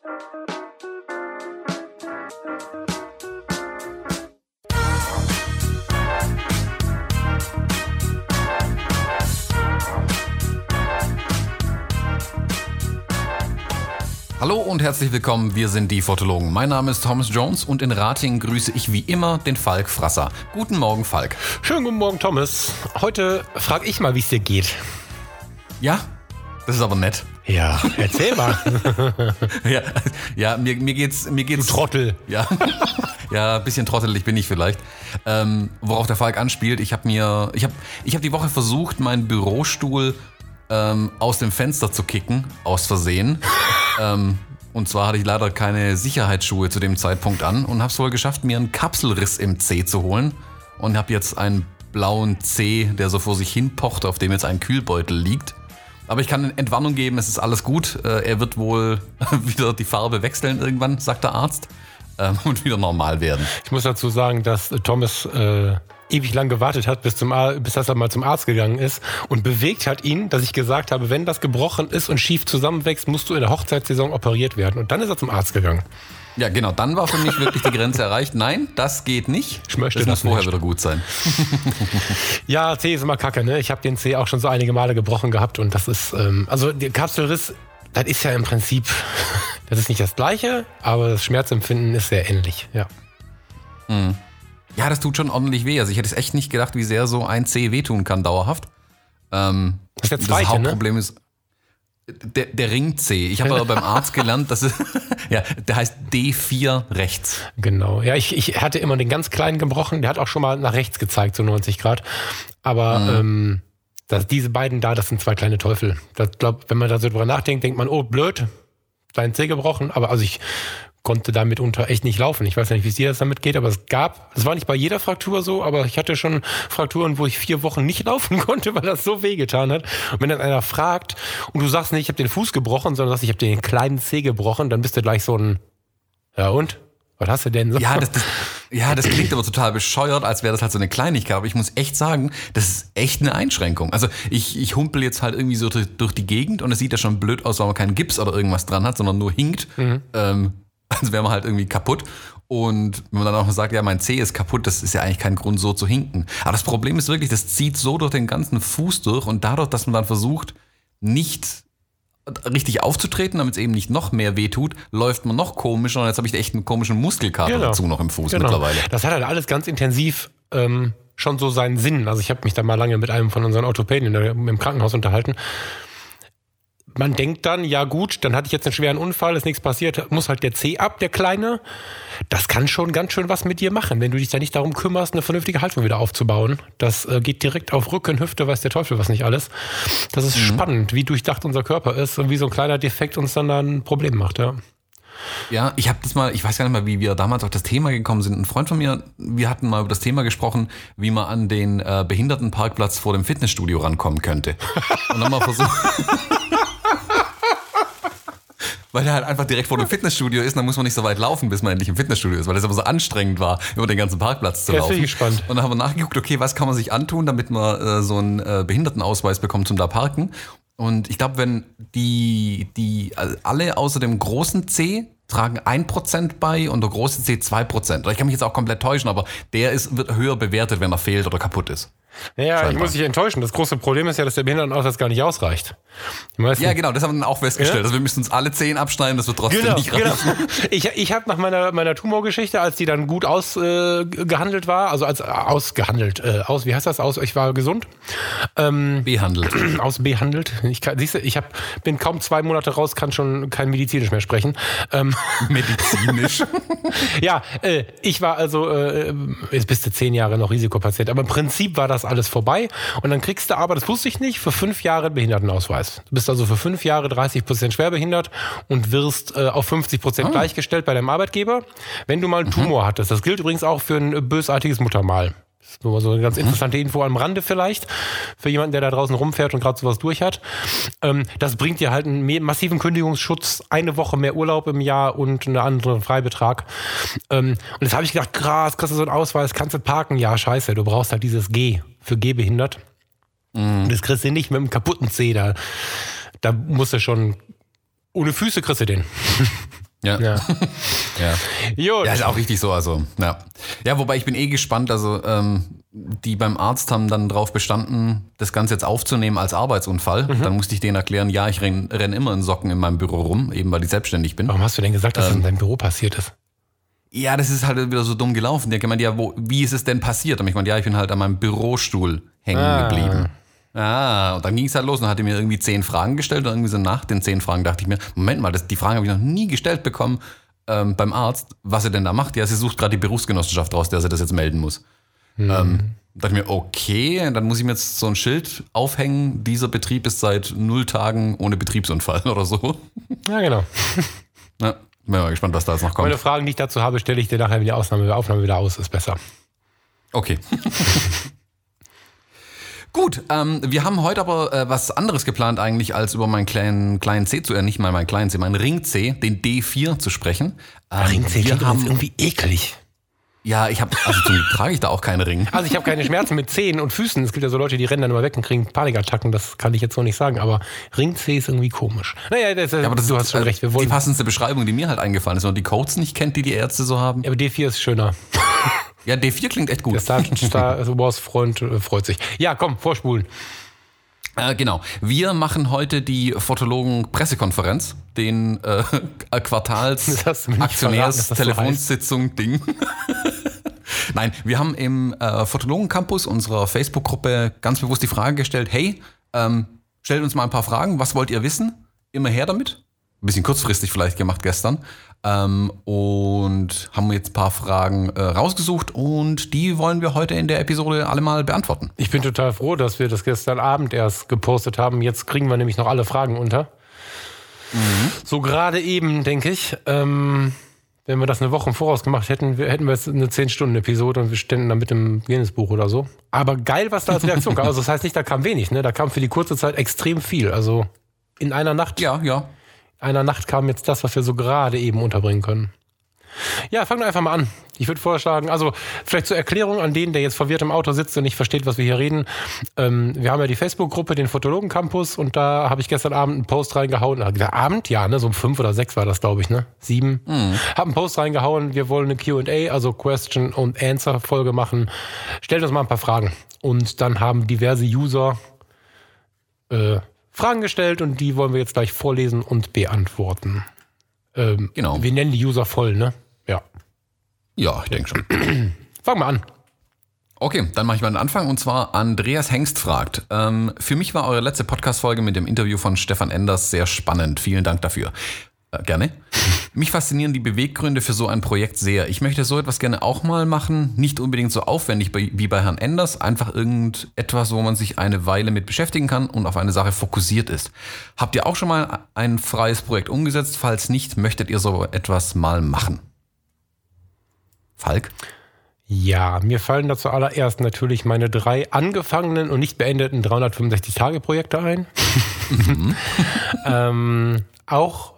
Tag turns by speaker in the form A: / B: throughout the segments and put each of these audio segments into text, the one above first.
A: Hallo und herzlich willkommen, wir sind die Fotologen. Mein Name ist Thomas Jones und in Rating grüße ich wie immer den Falk Frasser. Guten Morgen, Falk.
B: Schönen guten Morgen, Thomas. Heute frage ich mal, wie es dir geht.
A: Ja, das ist aber nett.
B: Ja, erzähl mal.
A: ja, ja, mir, mir geht's, mir geht's.
B: Du Trottel.
A: Ja, ja, ein bisschen trottelig bin ich vielleicht. Ähm, worauf der Falk anspielt, ich habe mir, ich habe, ich habe die Woche versucht, meinen Bürostuhl ähm, aus dem Fenster zu kicken, aus Versehen. ähm, und zwar hatte ich leider keine Sicherheitsschuhe zu dem Zeitpunkt an und habe es wohl geschafft, mir einen Kapselriss im C zu holen und habe jetzt einen blauen C, der so vor sich hin pocht, auf dem jetzt ein Kühlbeutel liegt. Aber ich kann Entwarnung geben, es ist alles gut. Äh, er wird wohl wieder die Farbe wechseln irgendwann, sagt der Arzt, ähm, und wieder normal werden.
B: Ich muss dazu sagen, dass Thomas äh, ewig lang gewartet hat, bis, zum bis dass er mal zum Arzt gegangen ist und bewegt hat ihn, dass ich gesagt habe, wenn das gebrochen ist und schief zusammenwächst, musst du in der Hochzeitssaison operiert werden. Und dann ist er zum Arzt gegangen.
A: Ja, genau, dann war für mich wirklich die Grenze erreicht. Nein, das geht nicht.
B: Ich möchte
A: das,
B: das
A: muss vorher wieder gut sein.
B: Ja, C ist immer kacke, ne? Ich habe den C auch schon so einige Male gebrochen gehabt und das ist, ähm, also der Kapselriss, das ist ja im Prinzip, das ist nicht das gleiche, aber das Schmerzempfinden ist sehr ähnlich, ja.
A: Ja, das tut schon ordentlich weh. Also ich hätte es echt nicht gedacht, wie sehr so ein C wehtun kann dauerhaft. Ähm,
B: Das ist der zweite, ne?
A: Hauptproblem ist der, der Ring C. Ich habe aber beim Arzt gelernt, dass es, ja, der heißt D4 rechts.
B: Genau. Ja, ich, ich hatte immer den ganz kleinen gebrochen, der hat auch schon mal nach rechts gezeigt, so 90 Grad. Aber ähm, das, diese beiden da, das sind zwei kleine Teufel. Das glaub, wenn man da so drüber nachdenkt, denkt man, oh, blöd, dein Zeh gebrochen. Aber also ich konnte damit unter echt nicht laufen. Ich weiß nicht, wie es dir das damit geht, aber es gab, es war nicht bei jeder Fraktur so, aber ich hatte schon Frakturen, wo ich vier Wochen nicht laufen konnte, weil das so wehgetan hat. Und wenn dann einer fragt und du sagst nicht, ich habe den Fuß gebrochen, sondern sagst, ich habe den kleinen Zeh gebrochen, dann bist du gleich so ein, ja und? Was hast du denn so?
A: Ja, das, das, ja, das klingt aber total bescheuert, als wäre das halt so eine Kleinigkeit. Aber ich muss echt sagen, das ist echt eine Einschränkung. Also ich, ich humpel jetzt halt irgendwie so durch, durch die Gegend und es sieht ja schon blöd aus, weil man keinen Gips oder irgendwas dran hat, sondern nur hinkt. Ähm, als wäre man halt irgendwie kaputt. Und wenn man dann auch noch sagt, ja, mein Zeh ist kaputt, das ist ja eigentlich kein Grund, so zu hinken. Aber das Problem ist wirklich, das zieht so durch den ganzen Fuß durch und dadurch, dass man dann versucht, nicht richtig aufzutreten, damit es eben nicht noch mehr wehtut, läuft man noch komischer und jetzt habe ich echt einen komischen Muskelkater
B: Genau.
A: dazu noch im Fuß
B: Genau.
A: mittlerweile.
B: Das hat halt alles ganz intensiv ähm, schon so seinen Sinn. Also ich habe mich da mal lange mit einem von unseren Orthopäden der, im Krankenhaus unterhalten. Man denkt dann, ja gut, dann hatte ich jetzt einen schweren Unfall, ist nichts passiert, muss halt der C ab, der Kleine. Das kann schon ganz schön was mit dir machen, wenn du dich da nicht darum kümmerst, eine vernünftige Haltung wieder aufzubauen. Das äh, geht direkt auf Rücken, Hüfte, weiß der Teufel was nicht alles. Das ist spannend, wie durchdacht unser Körper ist und wie so ein kleiner Defekt uns dann, dann ein Problem macht, ja.
A: Ja, ich habe das mal, ich weiß gar nicht mal, wie wir damals auf das Thema gekommen sind. Ein Freund von mir, wir hatten mal über das Thema gesprochen, wie man an den äh, Behindertenparkplatz vor dem Fitnessstudio rankommen könnte. Und dann mal versucht. Weil er halt einfach direkt vor dem Fitnessstudio ist, dann muss man nicht so weit laufen, bis man endlich im Fitnessstudio ist, weil das aber so anstrengend war, über den ganzen Parkplatz zu laufen.
B: bin ich gespannt.
A: Und dann haben wir nachgeguckt, okay, was kann man sich antun, damit man äh, so einen äh, Behindertenausweis bekommt zum da parken. Und ich glaube, wenn die, die also alle außer dem großen C tragen 1% bei und der große C 2%. Oder ich kann mich jetzt auch komplett täuschen, aber der ist, wird höher bewertet, wenn er fehlt oder kaputt ist.
B: Ja, ich
A: Scheinbar.
B: muss dich enttäuschen. Das große Problem ist ja, dass der Behindertenausweis gar nicht ausreicht.
A: Ja, genau, das haben wir dann auch festgestellt.
B: Ja?
A: Also wir müssen uns alle 10 abschneiden, das wird trotzdem
B: Genau,
A: nicht
B: genau.
A: reichen.
B: Ich, ich habe nach meiner, meiner Tumorgeschichte, als die dann gut ausgehandelt äh, war, also als äh, ausgehandelt, äh, aus, wie heißt das aus? Ich war gesund,
A: Behandelt.
B: ausbehandelt. Ich kann, siehst du, ich hab, bin kaum zwei Monate raus, kann schon kein medizinisch mehr sprechen. Ähm,
A: Medizinisch.
B: ja, äh, ich war also, äh, jetzt bist du zehn Jahre noch Risikopatient, aber im Prinzip war das alles vorbei. Und dann kriegst du aber, das wusste ich nicht, für fünf Jahre einen Behindertenausweis. Du bist also für fünf Jahre 30 Prozent schwerbehindert und wirst äh, auf 50 Prozent gleichgestellt bei deinem Arbeitgeber, wenn du mal einen Tumor hattest. Das gilt übrigens auch für ein bösartiges Muttermal. Das ist nur mal so eine ganz interessante Info am Rande vielleicht, für jemanden, der da draußen rumfährt und gerade sowas durch hat. Ähm, das bringt dir halt einen massiven Kündigungsschutz, eine Woche mehr Urlaub im Jahr und einen anderen Freibetrag. Ähm, und jetzt habe ich gedacht, krass, kriegst du so einen Ausweis, kannst du parken? Ja, scheiße, du brauchst halt dieses G für Gehbehindert. Und das kriegst du nicht mit einem kaputten C. Da, da musst du schon, ohne Füße kriegst du den.
A: Ja.
B: Ja.
A: ja. Ja, ist auch richtig so. Also, ja. ja, wobei ich bin eh gespannt. Also, ähm, die beim Arzt haben dann darauf bestanden, das Ganze jetzt aufzunehmen als Arbeitsunfall. Dann musste ich denen erklären, ja, ich renn, renn immer in Socken in meinem Büro rum, eben weil ich selbstständig bin.
B: Warum hast du denn gesagt, dass das
A: Ähm.
B: in deinem Büro passiert ist?
A: Ja, das ist halt wieder so dumm gelaufen. Hat gemeint, ja, wo, wie ist es denn passiert? Und ich meinte, ja, ich bin halt an meinem Bürostuhl hängen
B: Ah.
A: geblieben. Ah, und dann ging es halt los und hat er mir irgendwie zehn Fragen gestellt und irgendwie so nach den zehn Fragen dachte ich mir, Moment mal, das, die Fragen habe ich noch nie gestellt bekommen ähm, beim Arzt, was er denn da macht. Ja, sie sucht gerade die Berufsgenossenschaft raus, der sie das jetzt melden muss. Ähm, dachte ich mir, okay, dann muss ich mir jetzt so ein Schild aufhängen, dieser Betrieb ist seit null Tagen ohne Betriebsunfall oder so.
B: Ja, genau.
A: Ja, bin mal gespannt, was da jetzt noch kommt.
B: Meine Fragen, die ich dazu habe, stelle ich dir nachher in der Aufnahme, Aufnahme wieder aus. Ist besser.
A: Okay. Gut, ähm, wir haben heute aber äh, was anderes geplant eigentlich, als über meinen kleinen, kleinen C zu, äh, nicht mal meinen kleinen C, meinen Ring C, den D4 zu sprechen. Ähm,
B: Ringzeh
A: wir
B: klingt
A: haben,
B: irgendwie eklig.
A: Ja, ich habe, also zum trage ich da auch keine Ringe.
B: Also ich habe keine Schmerzen mit Zehen und Füßen. Es gibt ja so Leute, die rennen dann immer weg und kriegen Panikattacken. Das kann ich jetzt so nicht sagen. Aber Ringzeh ist irgendwie komisch. Naja, das,
A: Aber das
B: du
A: ist
B: hast schon
A: äh,
B: recht. Wir
A: die
B: wollen,
A: passendste Beschreibung, die mir halt eingefallen ist, und die Codes nicht kennt, die die Ärzte so haben.
B: aber D4 ist schöner.
A: Ja, D4 klingt echt gut.
B: Der Star, Star Wars Freund äh, freut sich. Ja, komm, vorspulen.
A: Äh, genau. Wir machen heute die Fotologen-Pressekonferenz, den äh, Quartals
B: Das hast du mir nicht verraten, dass das so
A: Aktionärs-Telefonsitzung Ding. Nein, wir haben im äh, Fotologen-Campus unserer Facebook-Gruppe ganz bewusst die Frage gestellt, hey, ähm, stellt uns mal ein paar Fragen, was wollt ihr wissen? Immer her damit. Ein bisschen kurzfristig vielleicht gemacht gestern. Ähm, und haben jetzt ein paar Fragen äh, rausgesucht und die wollen wir heute in der Episode alle mal beantworten.
B: Ich bin total froh, dass wir das gestern Abend erst gepostet haben. Jetzt kriegen wir nämlich noch alle Fragen unter. So gerade eben, denke ich. Ähm, wenn wir das eine Woche im Voraus gemacht hätten, wir- hätten wir jetzt eine 10-Stunden-Episode und wir ständen dann mit dem Guinness-Buch oder so. Aber geil, was da als Reaktion kam. Also das heißt nicht, da kam wenig, ne? Da kam für die kurze Zeit extrem viel. Also in einer Nacht,
A: Ja, ja.
B: Einer Nacht kam jetzt das, was wir so gerade eben unterbringen können. Ja, fangen wir einfach mal an. Ich würde vorschlagen, also vielleicht zur Erklärung an den, der jetzt verwirrt im Auto sitzt und nicht versteht, was wir hier reden. Ähm, wir haben ja die Facebook-Gruppe, den Fotologen Campus, und da habe ich gestern Abend einen Post reingehauen. Ah, Der Abend? Ja, ne? So um fünf oder sechs war das, glaube ich, ne? Sieben. Hab einen Post reingehauen. Wir wollen eine QA, also Question und Answer Folge machen. Stellt uns mal ein paar Fragen. Und dann haben diverse User äh, Fragen gestellt und die wollen wir jetzt gleich vorlesen und beantworten. Ähm,
A: Genau.
B: Wir nennen die User voll, ne? Ja.
A: Ja, ich denke schon.
B: Fangen wir an.
A: Okay, dann mache ich mal den Anfang und zwar Andreas Hengst fragt. Ähm, für mich war eure letzte Podcast-Folge mit dem Interview von Stefan Enders sehr spannend. Vielen Dank dafür. Äh, gerne. Mich faszinieren die Beweggründe für so ein Projekt sehr. Ich möchte so etwas gerne auch mal machen. Nicht unbedingt so aufwendig wie bei Herrn Enders. Einfach irgendetwas, wo man sich eine Weile mit beschäftigen kann und auf eine Sache fokussiert ist. Habt ihr auch schon mal ein freies Projekt umgesetzt? Falls nicht, möchtet ihr so etwas mal machen? Falk?
B: Ja, mir fallen dazu allererst natürlich meine drei angefangenen und nicht beendeten 365-Tage-Projekte ein. ähm, auch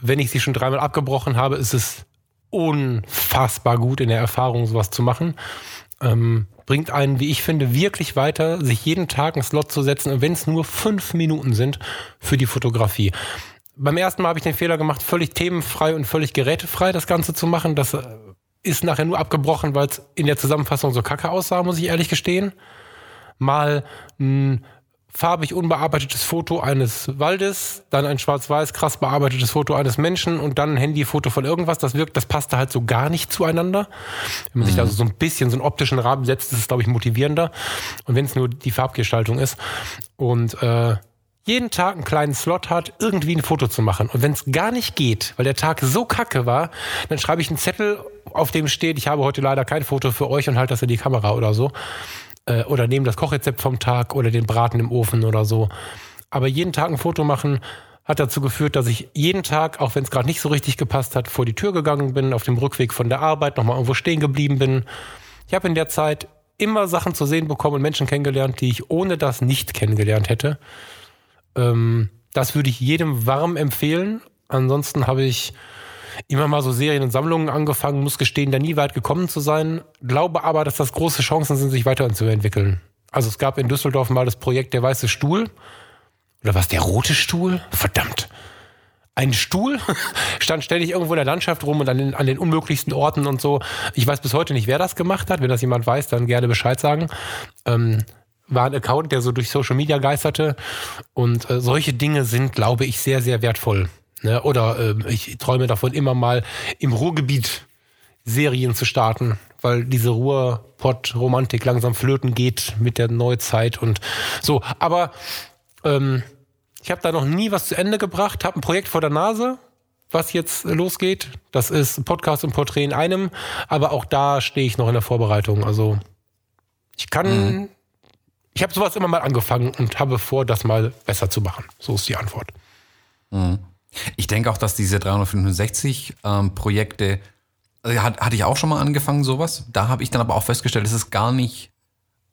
B: wenn ich sie schon dreimal abgebrochen habe, ist es unfassbar gut in der Erfahrung, sowas zu machen. Ähm, bringt einen, wie ich finde, wirklich weiter, sich jeden Tag einen Slot zu setzen, wenn es nur fünf Minuten sind, für die Fotografie. Beim ersten Mal habe ich den Fehler gemacht, völlig themenfrei und völlig gerätefrei das Ganze zu machen. Das äh, ist nachher nur abgebrochen, weil es in der Zusammenfassung so kacke aussah, muss ich ehrlich gestehen. Mal ein farbig unbearbeitetes Foto eines Waldes, dann ein schwarz-weiß krass bearbeitetes Foto eines Menschen und dann ein Handyfoto von irgendwas. Das wirkt, das passte halt so gar nicht zueinander. Wenn man sich da so ein bisschen so einen optischen Rahmen setzt, ist es, glaube ich, motivierender. Und wenn es nur die Farbgestaltung ist. Und äh, jeden Tag einen kleinen Slot hat, irgendwie ein Foto zu machen. Und wenn es gar nicht geht, weil der Tag so kacke war, dann schreibe ich einen Zettel, auf dem steht, ich habe heute leider kein Foto für euch und halte das in die Kamera oder so. Äh, oder nehme das Kochrezept vom Tag oder den Braten im Ofen oder so. Aber jeden Tag ein Foto machen hat dazu geführt, dass ich jeden Tag, auch wenn es gerade nicht so richtig gepasst hat, vor die Tür gegangen bin, auf dem Rückweg von der Arbeit nochmal irgendwo stehen geblieben bin. Ich habe in der Zeit immer Sachen zu sehen bekommen und Menschen kennengelernt, die ich ohne das nicht kennengelernt hätte. Ähm, das würde ich jedem warm empfehlen. Ansonsten habe ich immer mal so Serien und Sammlungen angefangen, muss gestehen, da nie weit gekommen zu sein. Glaube aber, dass das große Chancen sind, sich weiterzuentwickeln. Also es gab in Düsseldorf mal das Projekt Der Weiße Stuhl. Oder was, der rote Stuhl? Verdammt. ein Stuhl, stand ständig irgendwo in der Landschaft rum und an den, an den unmöglichsten Orten und so. Ich weiß bis heute nicht, wer das gemacht hat. Wenn das jemand weiß, dann gerne Bescheid sagen. Ähm, war ein Account, der so durch Social Media geisterte. Und äh, solche Dinge sind, glaube ich, sehr, sehr wertvoll. Ne? Oder äh, ich träume davon, immer mal im Ruhrgebiet Serien zu starten, weil diese Ruhrpott-Romantik langsam flöten geht mit der Neuzeit und so. Aber ähm, ich habe da noch nie was zu Ende gebracht, habe ein Projekt vor der Nase, was jetzt losgeht. Das ist Podcast und Porträt in einem, aber auch da stehe ich noch in der Vorbereitung. Also ich kann, mhm. ich habe sowas immer mal angefangen und habe vor, das mal besser zu machen. So ist die Antwort.
A: Mhm. Ich denke auch, dass diese 365 ähm, Projekte, also hat, hatte ich auch schon mal angefangen, sowas. Da habe ich dann aber auch festgestellt, es ist gar nicht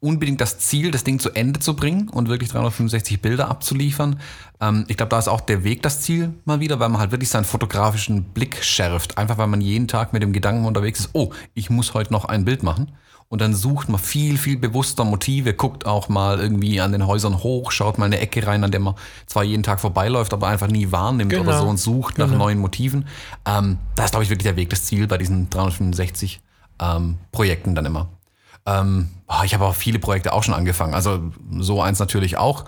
A: unbedingt das Ziel, das Ding zu Ende zu bringen und wirklich 365 Bilder abzuliefern. Ähm, ich glaube, da ist auch der Weg das Ziel mal wieder, weil man halt wirklich seinen fotografischen Blick schärft. Einfach weil man jeden Tag mit dem Gedanken unterwegs ist, oh, ich muss heute noch ein Bild machen. Und dann sucht man viel, viel bewusster Motive, guckt auch mal irgendwie an den Häusern hoch, schaut mal in eine Ecke rein, an der man zwar jeden Tag vorbeiläuft, aber einfach nie wahrnimmt genau. oder so und sucht nach genau. neuen Motiven. Ähm, das ist, glaube ich, wirklich der Weg, das Ziel bei diesen 365 ähm, Projekten dann immer. Ähm, ich habe auch viele Projekte auch schon angefangen, also so eins natürlich auch.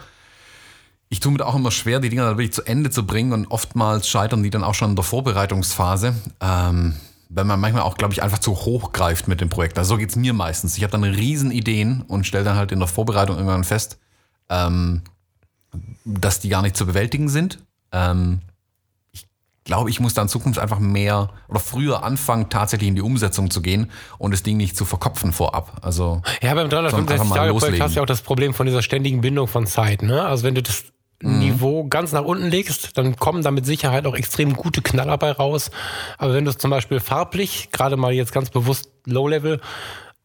A: Ich tue mir auch immer schwer, die Dinger dann wirklich zu Ende zu bringen und oftmals scheitern die dann auch schon in der Vorbereitungsphase. Ähm, wenn man manchmal auch, glaube ich, einfach zu hoch greift mit dem Projekt. Also so geht es mir meistens. Ich habe dann riesen Ideen und stelle dann halt in der Vorbereitung irgendwann fest, ähm, dass die gar nicht zu bewältigen sind. Ähm, ich glaube, ich muss da in Zukunft einfach mehr oder früher anfangen, tatsächlich in die Umsetzung zu gehen und das Ding nicht zu verkopfen vorab. Also
B: ja, beim 365-Tage-Projekt hast du ja auch das Problem von dieser ständigen Bindung von Zeit. Ne? Also wenn du das. Niveau ganz nach unten legst, dann kommen da mit Sicherheit auch extrem gute Knaller bei raus. Aber wenn du es zum Beispiel farblich, gerade mal jetzt ganz bewusst Low-Level,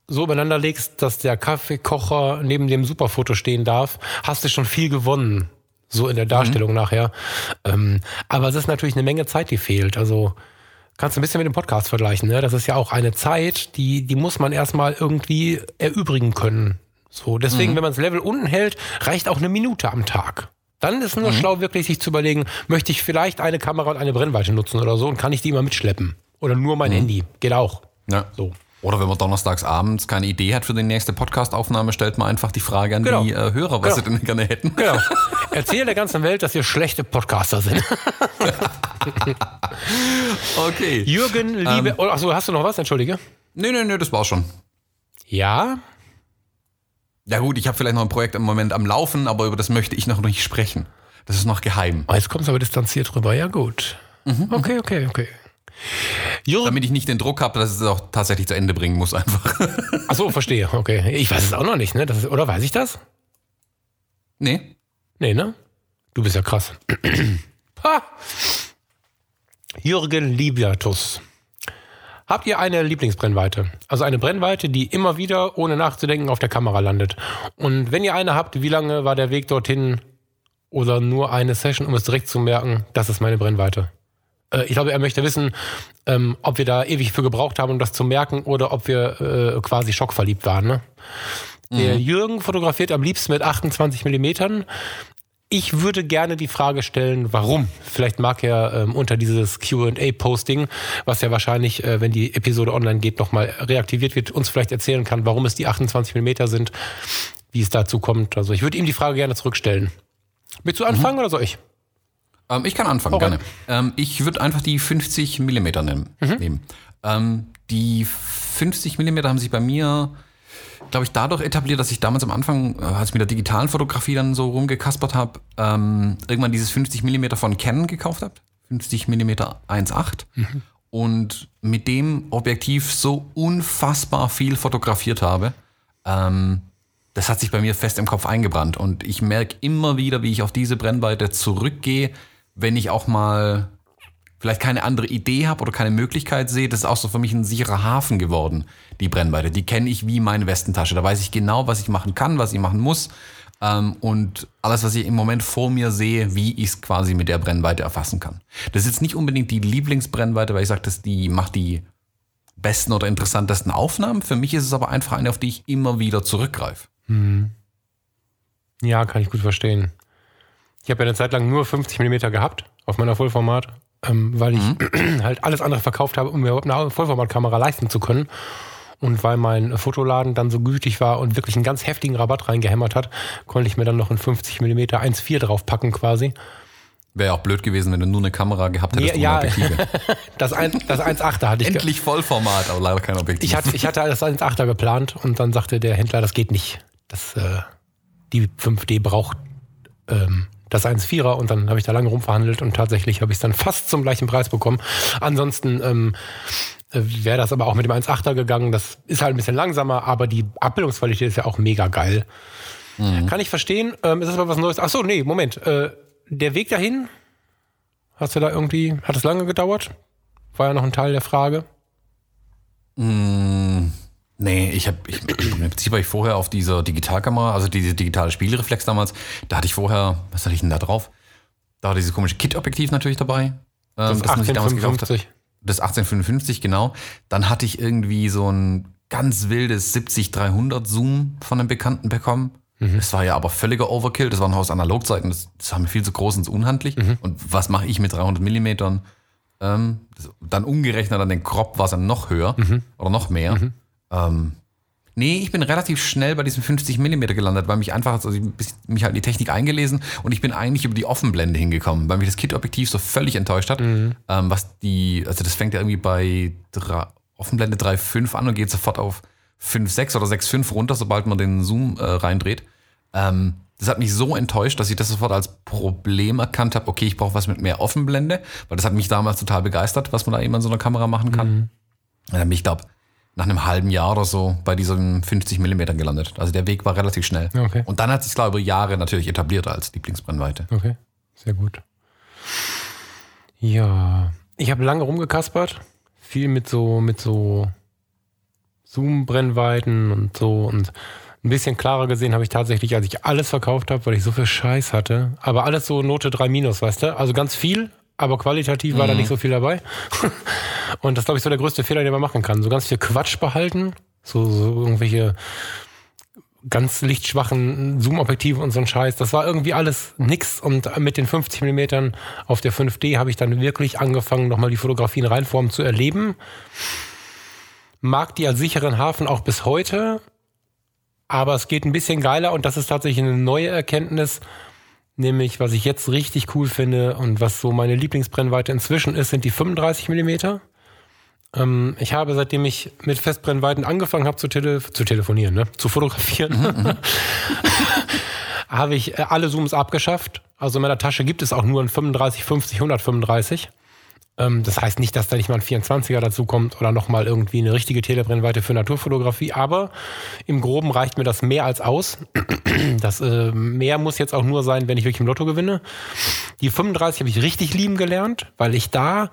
B: so übereinander legst, dass der Kaffeekocher neben dem Superfoto stehen darf, hast du schon viel gewonnen. So in der Darstellung mhm. nachher. Ähm, aber es ist natürlich eine Menge Zeit, die fehlt. Also kannst du ein bisschen mit dem Podcast vergleichen. Ne? Das ist ja auch eine Zeit, die, die muss man erstmal irgendwie erübrigen können. So, deswegen, mhm. wenn man das Level unten hält, reicht auch eine Minute am Tag. Dann ist nur mhm. schlau, wirklich sich zu überlegen, möchte ich vielleicht eine Kamera und eine Brennweite nutzen oder so und kann ich die immer mitschleppen? Oder nur mein mhm. Handy. Geht auch.
A: Ja. So. Oder wenn man donnerstags abends keine Idee hat für die nächste Podcast-Aufnahme, stellt man einfach die Frage an genau. die äh, Hörer, was genau. sie denn gerne hätten. Genau.
B: Erzähl der ganzen Welt, dass wir schlechte Podcaster sind.
A: okay.
B: Jürgen, liebe. Ähm, oh, achso, hast du noch was? Entschuldige.
A: Nee, nee, nee, das war's schon.
B: Ja.
A: Ja gut, ich habe vielleicht noch ein Projekt im Moment am Laufen, aber über das möchte ich noch nicht sprechen. Das ist noch geheim.
B: Oh, jetzt kommst du aber distanziert rüber. Ja gut. Mhm, okay, okay, okay.
A: Jürgen. Damit ich nicht den Druck habe, dass es auch tatsächlich zu Ende bringen muss einfach.
B: Ach so, verstehe. Okay. Ich weiß es auch noch nicht, ne? Ist, oder weiß ich das?
A: Nee.
B: Nee, ne? Du bist ja krass. ha! Jürgen Libiatus. Habt ihr eine Lieblingsbrennweite? Also eine Brennweite, die immer wieder, ohne nachzudenken, auf der Kamera landet. Und wenn ihr eine habt, wie lange war der Weg dorthin oder nur eine Session, um es direkt zu merken, das ist meine Brennweite? Äh, ich glaube, er möchte wissen, ähm, ob wir da ewig für gebraucht haben, um das zu merken, oder ob wir äh, quasi schockverliebt waren. Ne? Der mhm. Jürgen fotografiert am liebsten mit 28 Millimetern. Ich würde gerne die Frage stellen, warum? Vielleicht mag er ähm, unter dieses QA-Posting, was ja wahrscheinlich, äh, wenn die Episode online geht, nochmal reaktiviert wird, uns vielleicht erzählen kann, warum es die 28 mm sind, wie es dazu kommt. Also ich würde ihm die Frage gerne zurückstellen. Willst du anfangen mhm. oder soll ich?
A: Ähm, ich kann anfangen, okay. gerne. Ähm, ich würde einfach die 50 mm nehmen. Mhm. nehmen. Ähm, die 50 mm haben sich bei mir glaube ich, dadurch etabliert, dass ich damals am Anfang, äh, als ich mit der digitalen Fotografie dann so rumgekaspert habe, ähm, irgendwann dieses 50 mm von Canon gekauft habe. 50 mm 1.8. Mhm. Und mit dem Objektiv so unfassbar viel fotografiert habe. Ähm, das hat sich bei mir fest im Kopf eingebrannt. Und ich merke immer wieder, wie ich auf diese Brennweite zurückgehe, wenn ich auch mal vielleicht keine andere Idee habe oder keine Möglichkeit sehe, das ist auch so für mich ein sicherer Hafen geworden, die Brennweite. Die kenne ich wie meine Westentasche. Da weiß ich genau, was ich machen kann, was ich machen muss. Ähm, und alles, was ich im Moment vor mir sehe, wie ich es quasi mit der Brennweite erfassen kann. Das ist jetzt nicht unbedingt die Lieblingsbrennweite, weil ich sage, die macht die besten oder interessantesten Aufnahmen. Für mich ist es aber einfach eine, auf die ich immer wieder zurückgreife. Hm.
B: Ja, kann ich gut verstehen. Ich habe ja eine Zeit lang nur 50 mm gehabt auf meiner Vollformat, ähm, weil ich
A: Mhm.
B: halt alles andere verkauft habe, um mir überhaupt eine Vollformatkamera leisten zu können. Und weil mein Fotoladen dann so gütig war und wirklich einen ganz heftigen Rabatt reingehämmert hat, konnte ich mir dann noch ein 50 mm 1.4 draufpacken quasi.
A: Wäre ja auch blöd gewesen, wenn du nur eine Kamera gehabt hättest
B: Ja,
A: ohne
B: ja.
A: Objektive.
B: Das, ein, das 1.8er hatte ich.
A: Endlich Vollformat, aber leider kein Objektiv.
B: Ich hatte, ich hatte das 1.8er geplant und dann sagte der Händler, das geht nicht. Das, äh, die 5D braucht ähm, das 1.4er und dann habe ich da lange rumverhandelt und tatsächlich habe ich es dann fast zum gleichen Preis bekommen. Ansonsten ähm, äh, wäre das aber auch mit dem 1.8er gegangen. Das ist halt ein bisschen langsamer, aber die Abbildungsqualität ist ja auch mega geil. Kann ich verstehen. Ähm, ist das aber was Neues? Ach so, nee, Moment. Äh, der Weg dahin, hast du da irgendwie, hat es lange gedauert? War ja noch ein Teil der Frage.
A: Nee, ich habe ich, im Prinzip war ich vorher auf dieser Digitalkamera, also diese digitale Spielreflex damals, da hatte ich vorher, was hatte ich denn da drauf? Da war dieses komische Kit-Objektiv natürlich dabei. ähm,
B: Das
A: man sich damals gekauft hat.
B: 1855.
A: Das 1855, genau. Dann hatte ich irgendwie so ein ganz wildes 70-300 Zoom von einem Bekannten bekommen. Das war ja aber völliger Overkill. Das waren aus Analogzeiten. Das, das war mir viel zu groß und zu unhandlich. Und was mache ich mit 300 Millimetern? Ähm, das, dann umgerechnet an den Crop war es dann noch höher oder noch mehr. Ähm, nee, ich bin relativ schnell bei diesem 50 Millimeter gelandet, weil mich einfach, also ich mich halt in die Technik eingelesen und ich bin eigentlich über die Offenblende hingekommen, weil mich das Kit-Objektiv so völlig enttäuscht hat. Ähm, was die, also das fängt ja irgendwie bei drei, Offenblende 3.5 an und geht sofort auf 5.6 oder 6.5 runter, sobald man den Zoom äh, reindreht. Ähm, das hat mich so enttäuscht, dass ich das sofort als Problem erkannt habe. Okay, ich brauche was mit mehr Offenblende, weil das hat mich damals total begeistert, was man da eben an so einer Kamera machen kann. Und dann bin ich, glaube nach einem halben Jahr oder so bei diesem 50 Millimeter gelandet. Also der Weg war relativ schnell.
B: Okay.
A: Und dann hat sich, glaube ich, über Jahre natürlich etabliert als Lieblingsbrennweite.
B: Okay, sehr gut. Ja, ich habe lange rumgekaspert, viel mit so mit so Zoom-Brennweiten und so und ein bisschen klarer gesehen habe ich tatsächlich, als ich alles verkauft habe, weil ich so viel Scheiß hatte. Aber alles so Note 3 minus, weißt du? Also ganz viel, aber qualitativ war da nicht so viel dabei. und das ist, glaube ich, so der größte Fehler, den man machen kann. So ganz viel Quatsch behalten, so, so irgendwelche ganz lichtschwachen Zoom-Objektive und so ein Scheiß. Das war irgendwie alles nix. Und mit den 50 Millimetern auf der 5D habe ich dann wirklich angefangen, nochmal die Fotografie in Reinform zu erleben. Mag die als sicheren Hafen auch bis heute. Aber es geht ein bisschen geiler und das ist tatsächlich eine neue Erkenntnis. Nämlich, was ich jetzt richtig cool finde und was so meine Lieblingsbrennweite inzwischen ist, sind die 35 Millimeter. Ähm, ich habe, seitdem ich mit Festbrennweiten angefangen habe zu, tele zu telefonieren, ne? zu fotografieren, habe ich äh, alle Zooms abgeschafft. Also in meiner Tasche gibt es auch nur ein 35, 50, 135. Ähm, das heißt nicht, dass da nicht mal ein 24er dazu kommt oder nochmal irgendwie eine richtige Telebrennweite für Naturfotografie. Aber im Groben reicht mir das mehr als aus. Das äh, mehr muss jetzt auch nur sein, wenn ich wirklich im Lotto gewinne. Die 35 habe ich richtig lieben gelernt, weil ich da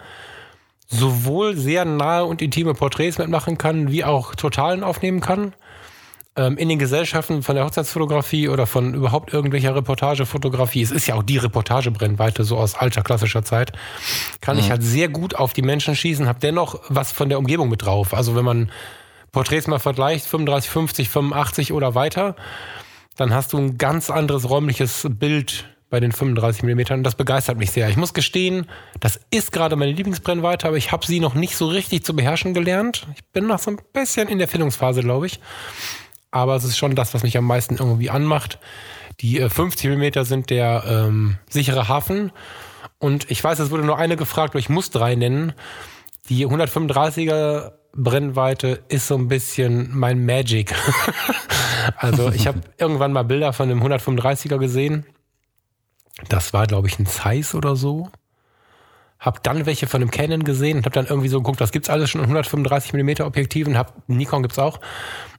B: sowohl sehr nahe und intime Porträts mitmachen kann, wie auch Totalen aufnehmen kann. Ähm, in den Gesellschaften von der Hochzeitsfotografie oder von überhaupt irgendwelcher Reportagefotografie, es ist ja auch die Reportagebrennweite so aus alter klassischer Zeit, kann ich halt sehr gut auf die Menschen schießen, habe dennoch was von der Umgebung mit drauf. Also wenn man Porträts mal vergleicht, 35, 50, 85 oder weiter, dann hast du ein ganz anderes räumliches Bild bei den 35 Millimetern. Das begeistert mich sehr. Ich muss gestehen, das ist gerade meine Lieblingsbrennweite, aber ich habe sie noch nicht so richtig zu beherrschen gelernt. Ich bin noch so ein bisschen in der Findungsphase, glaube ich. Aber es ist schon das, was mich am meisten irgendwie anmacht. Die äh, 50 Millimeter sind der ähm, sichere Hafen. Und ich weiß, es wurde nur eine gefragt, aber ich muss drei nennen. Die 135er Brennweite ist so ein bisschen mein Magic. also ich habe irgendwann mal Bilder von einem 135er gesehen. Das war, glaube ich, ein Zeiss oder so. Hab dann welche von einem Canon gesehen und hab dann irgendwie so geguckt, was gibt's alles schon in 135 mm Objektiven. Hab Nikon gibt's auch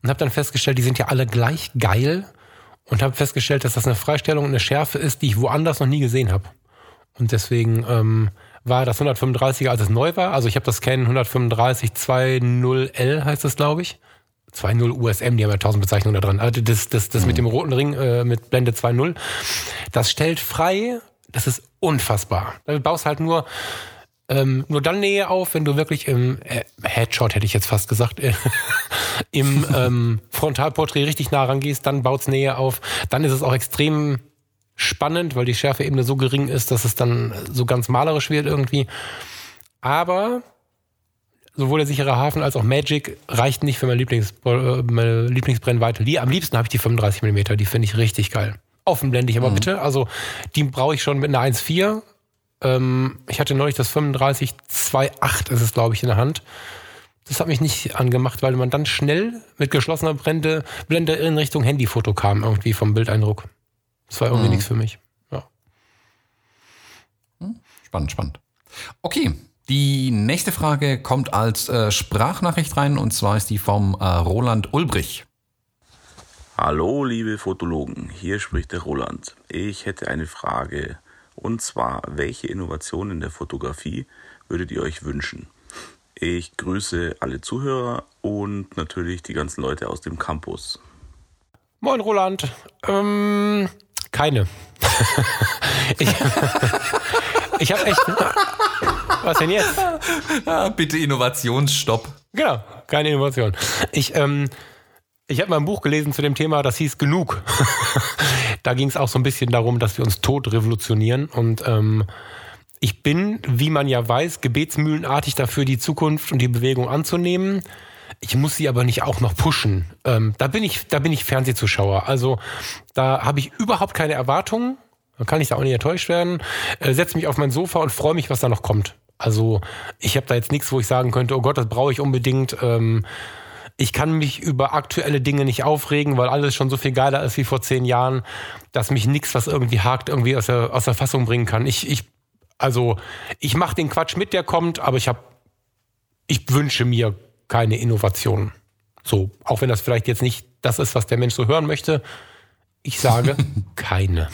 B: und hab dann festgestellt, die sind ja alle gleich geil und habe festgestellt, dass das eine Freistellung und eine Schärfe ist, die ich woanders noch nie gesehen habe. Und deswegen ähm, war das 135er, als es neu war. Also ich habe das Canon 135 2.0L heißt das, glaube ich. 2.0 USM, die haben ja tausend Bezeichnungen da dran. Also das, das, das mit dem roten Ring äh, mit Blende 2.0, das stellt frei, das ist unfassbar. Du baust halt nur ähm, nur dann Nähe auf, wenn du wirklich im äh, Headshot, hätte ich jetzt fast gesagt, äh, im ähm, Frontalporträt richtig nah rangehst, dann baut's Nähe auf. Dann ist es auch extrem spannend, weil die Schärfeebene so gering ist, dass es dann so ganz malerisch wird irgendwie. Aber sowohl der sichere Hafen als auch Magic reicht nicht für meine, Lieblings, äh, meine Lieblingsbrennweite. Die, am liebsten habe ich die 35 mm, die finde ich richtig geil. Offenblendig aber mhm. bitte. Also die brauche ich schon mit einer 1,4. Ähm, ich hatte neulich das 35 2,8 ist es, glaube ich, in der Hand. Das hat mich nicht angemacht, weil man dann schnell mit geschlossener Blende, Blende in Richtung Handyfoto kam, irgendwie vom Bildeindruck. Das war irgendwie mhm. nichts für mich. Ja.
A: Hm, spannend, spannend. Okay, die nächste Frage kommt als äh, Sprachnachricht rein und zwar ist die vom äh, Roland Ulbrich.
C: Hallo, liebe Fotologen, hier spricht der Roland. Ich hätte eine Frage und zwar, welche Innovationen der Fotografie würdet ihr euch wünschen? Ich grüße alle Zuhörer und natürlich die ganzen Leute aus dem Campus.
B: Moin Roland. Ähm, keine. ich ich habe echt. Was denn jetzt?
A: Ja, bitte Innovationsstopp.
B: Genau, keine Innovation. Ich, ähm, ich habe mal ein Buch gelesen zu dem Thema, das hieß Genug. da ging es auch so ein bisschen darum, dass wir uns tot revolutionieren. Und ähm, ich bin, wie man ja weiß, gebetsmühlenartig dafür, die Zukunft und die Bewegung anzunehmen. Ich muss sie aber nicht auch noch pushen. Ähm, da bin ich, da bin ich Fernsehzuschauer. Also da habe ich überhaupt keine Erwartungen. Da kann ich da auch nicht enttäuscht werden. Äh, Setze mich auf mein Sofa und freue mich, was da noch kommt. Also ich habe da jetzt nichts, wo ich sagen könnte, oh Gott, das brauche ich unbedingt. Ähm, ich kann mich über aktuelle Dinge nicht aufregen, weil alles schon so viel geiler ist wie vor zehn Jahren, dass mich nichts, was irgendwie hakt, irgendwie aus der, aus der Fassung bringen kann. Ich, ich, also ich mache den Quatsch mit, der kommt, aber ich habe, ich wünsche mir keine Innovation. So, auch wenn das vielleicht jetzt nicht das ist, was der Mensch so hören möchte. Ich sage keine.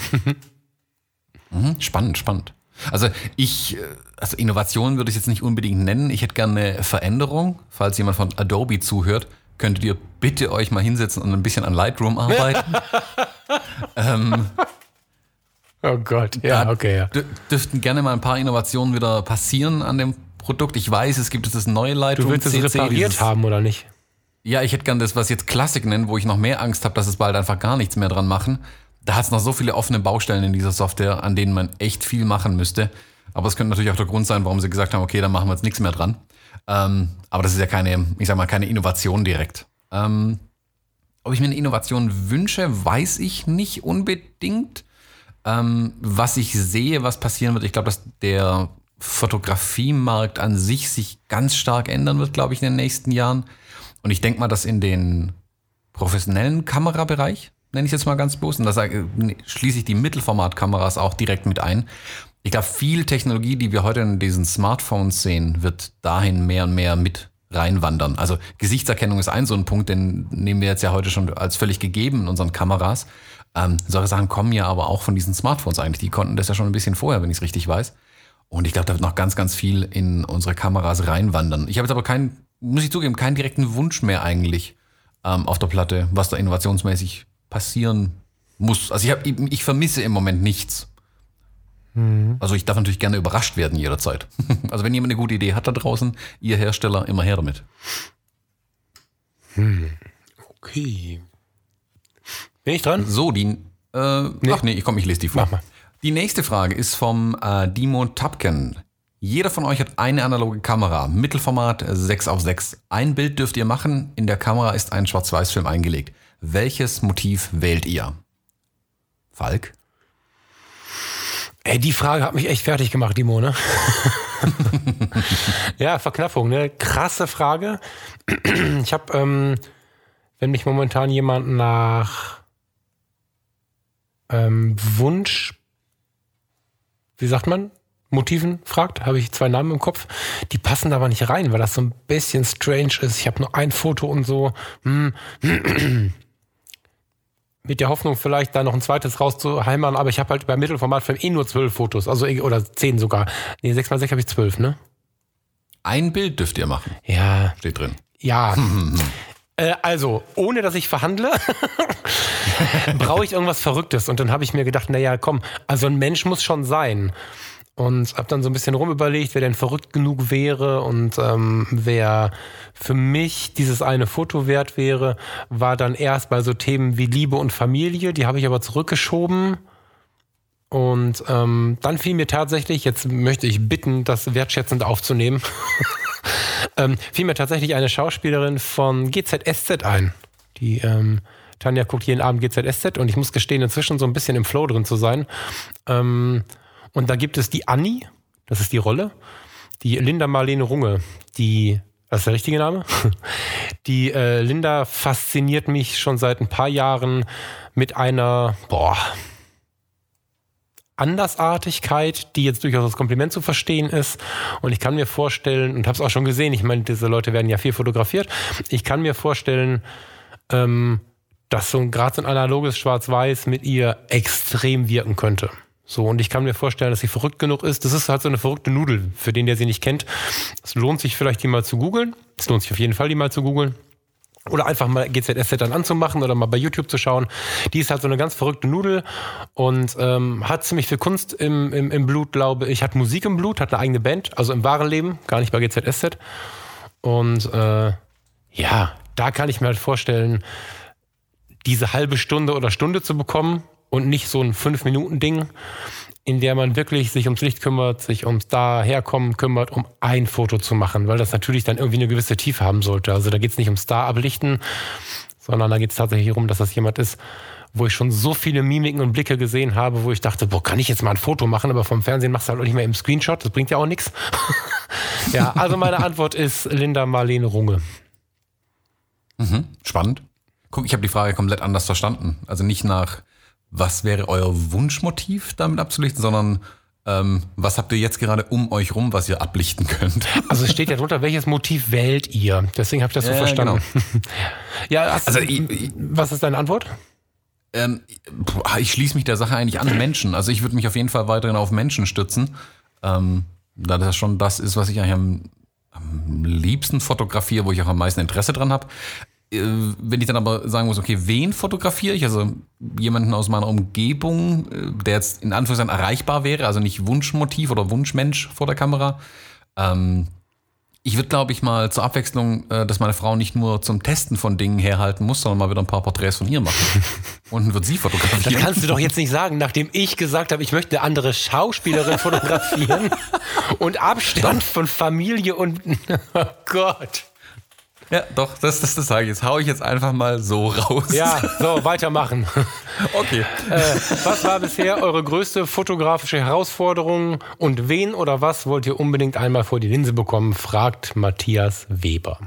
A: Mhm, spannend, spannend. Also ich, äh, also Innovation würde ich jetzt nicht unbedingt nennen. Ich hätte gerne eine Veränderung. Falls jemand von Adobe zuhört, könntet ihr bitte euch mal hinsetzen und ein bisschen an Lightroom arbeiten.
B: ähm, oh Gott, ja, okay, ja.
A: Dürften gerne mal ein paar Innovationen wieder passieren an dem Produkt. Ich weiß, es gibt das neue Lightroom.
B: Du willst es repariert dieses, haben oder nicht?
A: Ja, ich hätte gerne das, was jetzt Classic nennen, wo ich noch mehr Angst habe, dass es bald einfach gar nichts mehr dran machen da hat es noch so viele offene Baustellen in dieser Software, an denen man echt viel machen müsste. Aber es könnte natürlich auch der Grund sein, warum sie gesagt haben, okay, dann machen wir jetzt nichts mehr dran. Ähm, aber das ist ja keine, ich sag mal, keine Innovation direkt. Ähm, ob ich mir eine Innovation wünsche, weiß ich nicht unbedingt. Ähm, was ich sehe, was passieren wird, ich glaube, dass der Fotografiemarkt an sich sich ganz stark ändern wird, glaube ich, in den nächsten Jahren. Und ich denke mal, dass in den professionellen Kamerabereich, nenne ich jetzt mal ganz bloß. Und da schließe ich die Mittelformatkameras auch direkt mit ein. Ich glaube, viel Technologie, die wir heute in diesen Smartphones sehen, wird dahin mehr und mehr mit reinwandern. Also Gesichtserkennung ist ein so ein Punkt, den nehmen wir jetzt ja heute schon als völlig gegeben in unseren Kameras. Ähm, solche Sachen kommen ja aber auch von diesen Smartphones eigentlich. Die konnten das ja schon ein bisschen vorher, wenn ich es richtig weiß. Und ich glaube, da wird noch ganz, ganz viel in unsere Kameras reinwandern. Ich habe jetzt aber keinen, muss ich zugeben, keinen direkten Wunsch mehr eigentlich ähm, auf der Platte, was da innovationsmäßig passieren muss. Also ich, hab, ich vermisse im Moment nichts. Mhm. Also ich darf natürlich gerne überrascht werden jederzeit. Also wenn jemand eine gute Idee hat da draußen, ihr Hersteller, immer her damit.
B: Hm. Okay. Bin ich dran?
A: So, die. Äh, nee. Ach nee, ich komm, ich lese die vor. Mach mal. Die nächste Frage ist vom äh, Dimon Tapken. Jeder von euch hat eine analoge Kamera, Mittelformat 6 auf 6. Ein Bild dürft ihr machen, in der Kamera ist ein Schwarz-Weiß-Film eingelegt. Welches Motiv wählt ihr? Falk?
B: Ey, die Frage hat mich echt fertig gemacht, Dimo, ne? ja, Verknappung, ne? Krasse Frage. Ich habe, ähm, wenn mich momentan jemand nach ähm, Wunsch, wie sagt man, Motiven fragt, habe ich zwei Namen im Kopf. Die passen da aber nicht rein, weil das so ein bisschen strange ist. Ich habe nur ein Foto und so. Mit der Hoffnung, vielleicht da noch ein zweites rauszuheimern, aber ich habe halt beim Mittelformatfilm eh nur zwölf Fotos, also eh, oder zehn sogar. Nee, sechs mal sechs habe ich zwölf, ne?
A: Ein Bild dürft ihr machen.
B: Ja.
A: Steht drin.
B: Ja. äh, also, ohne dass ich verhandle, brauche ich irgendwas Verrücktes. Und dann habe ich mir gedacht, naja, komm, also ein Mensch muss schon sein und habe dann so ein bisschen rumüberlegt, wer denn verrückt genug wäre und ähm, wer für mich dieses eine Foto wert wäre, war dann erst bei so Themen wie Liebe und Familie, die habe ich aber zurückgeschoben. Und ähm, dann fiel mir tatsächlich, jetzt möchte ich bitten, das wertschätzend aufzunehmen, ähm, fiel mir tatsächlich eine Schauspielerin von GZSZ ein. Die ähm, Tanja guckt jeden Abend GZSZ und ich muss gestehen, inzwischen so ein bisschen im Flow drin zu sein. Ähm, und da gibt es die Annie, das ist die Rolle, die Linda Marlene Runge, die, das ist der richtige Name? Die äh, Linda fasziniert mich schon seit ein paar Jahren mit einer, boah, Andersartigkeit, die jetzt durchaus als Kompliment zu verstehen ist. Und ich kann mir vorstellen, und habe es auch schon gesehen, ich meine, diese Leute werden ja viel fotografiert, ich kann mir vorstellen, ähm, dass so gerade so ein analoges Schwarz-Weiß mit ihr extrem wirken könnte. So, und ich kann mir vorstellen, dass sie verrückt genug ist. Das ist halt so eine verrückte Nudel, für den, der sie nicht kennt. Es lohnt sich vielleicht, die mal zu googeln. Es lohnt sich auf jeden Fall, die mal zu googeln. Oder einfach mal GZSZ dann anzumachen oder mal bei YouTube zu schauen. Die ist halt so eine ganz verrückte Nudel und ähm, hat ziemlich viel Kunst im, im, im Blut, glaube ich. Hat Musik im Blut, hat eine eigene Band, also im wahren Leben, gar nicht bei GZSZ. Und äh, ja, da kann ich mir halt vorstellen, diese halbe Stunde oder Stunde zu bekommen und nicht so ein Fünf-Minuten-Ding, in der man wirklich sich ums Licht kümmert, sich ums Daherkommen kümmert, um ein Foto zu machen, weil das natürlich dann irgendwie eine gewisse Tiefe haben sollte. Also da geht es nicht um Star ablichten, sondern da geht es tatsächlich darum, dass das jemand ist, wo ich schon so viele Mimiken und Blicke gesehen habe, wo ich dachte, boah, kann ich jetzt mal ein Foto machen, aber vom Fernsehen machst du halt auch nicht mehr im Screenshot, das bringt ja auch nichts. ja, also meine Antwort ist Linda Marlene Runge.
A: Mhm, spannend. Guck, ich habe die Frage komplett anders verstanden. Also nicht nach was wäre euer Wunschmotiv damit abzulichten, sondern ähm, was habt ihr jetzt gerade um euch rum, was ihr ablichten könnt?
B: Also es steht ja drunter, welches Motiv wählt ihr? Deswegen habe ich das so
A: Ja,
B: verstanden.
A: genau.
B: ja,
A: Also, ich-
B: was ist deine Antwort?
A: Ähm, ich schließe mich der Sache eigentlich an Menschen. Also ich würde mich auf jeden Fall weiterhin auf Menschen stützen. Ähm, da das schon das ist, was ich eigentlich am, am liebsten fotografiere, wo ich auch am meisten Interesse dran habe. Äh, wenn ich dann aber sagen muss, okay, wen fotografiere ich? Also jemanden aus meiner Umgebung, äh, der jetzt in Anführungszeichen erreichbar wäre, also nicht Wunschmotiv oder Wunschmensch vor der Kamera. Ähm, ich würde, glaube ich, mal zur Abwechslung, äh, dass meine Frau nicht nur zum Testen von Dingen herhalten muss, sondern mal wieder ein paar Porträts von ihr machen. Und dann wird sie
B: Das
A: fotografieren.
B: kannst du doch jetzt nicht sagen, nachdem ich gesagt habe, ich möchte eine andere Schauspielerin fotografieren und Abstand von Familie und oh Gott.
A: Ja, doch, das, das, das sage ich. Jetzt hau ich jetzt einfach mal so raus.
B: Ja, so, weitermachen.
A: Okay.
B: Äh, was war bisher eure größte fotografische Herausforderung und wen oder was wollt ihr unbedingt einmal vor die Linse bekommen, fragt Matthias Weber.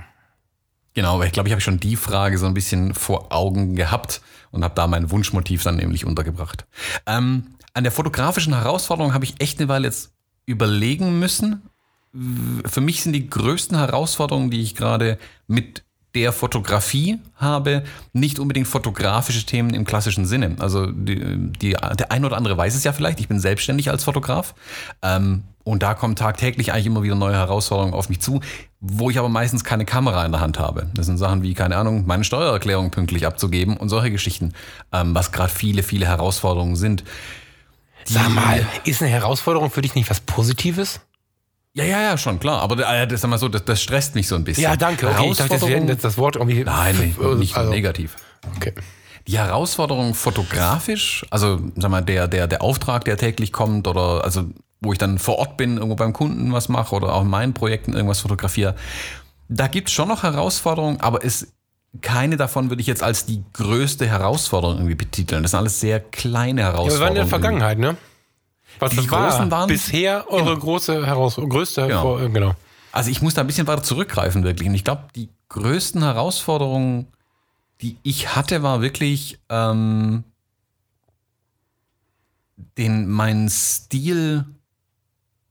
A: Genau, aber ich glaube, ich habe schon die Frage so ein bisschen vor Augen gehabt und habe da mein Wunschmotiv dann nämlich untergebracht. Ähm, an der fotografischen Herausforderung habe ich echt eine Weile jetzt überlegen müssen. Für mich sind die größten Herausforderungen, die ich gerade mit der Fotografie habe, nicht unbedingt fotografische Themen im klassischen Sinne. Also die, die, der ein oder andere weiß es ja vielleicht, ich bin selbstständig als Fotograf ähm, und da kommen tagtäglich eigentlich immer wieder neue Herausforderungen auf mich zu, wo ich aber meistens keine Kamera in der Hand habe. Das sind Sachen wie, keine Ahnung, meine Steuererklärung pünktlich abzugeben und solche Geschichten, ähm, was gerade viele, viele Herausforderungen sind.
B: Sag mal, ist eine Herausforderung für dich nicht was Positives?
A: Ja, ja, ja, schon, klar. Aber äh, das, sag mal so, das, das stresst mich so ein bisschen.
B: Ja, danke. Okay, ich dachte, das wäre jetzt das Wort irgendwie.
A: Nein, nicht, nicht so
B: also,
A: negativ.
B: Okay.
A: Die Herausforderung fotografisch, also sag mal, der, der, der Auftrag, der täglich kommt, oder also wo ich dann vor Ort bin, irgendwo beim Kunden was mache oder auch in meinen Projekten irgendwas fotografiere, da gibt's schon noch Herausforderungen, aber es keine davon würde ich jetzt als die größte Herausforderung irgendwie betiteln. Das sind alles sehr kleine
B: Ja, wir
A: Herausforderungen.
B: waren in der Vergangenheit, ne? Was
A: Die großen waren-
B: bisher eure große Heraus größte
A: Genau.
B: Hervor- genau.
A: Also ich muss da ein bisschen weiter zurückgreifen, wirklich. Und ich glaube, die größten Herausforderungen, die ich hatte, war wirklich ähm, den meinen Stil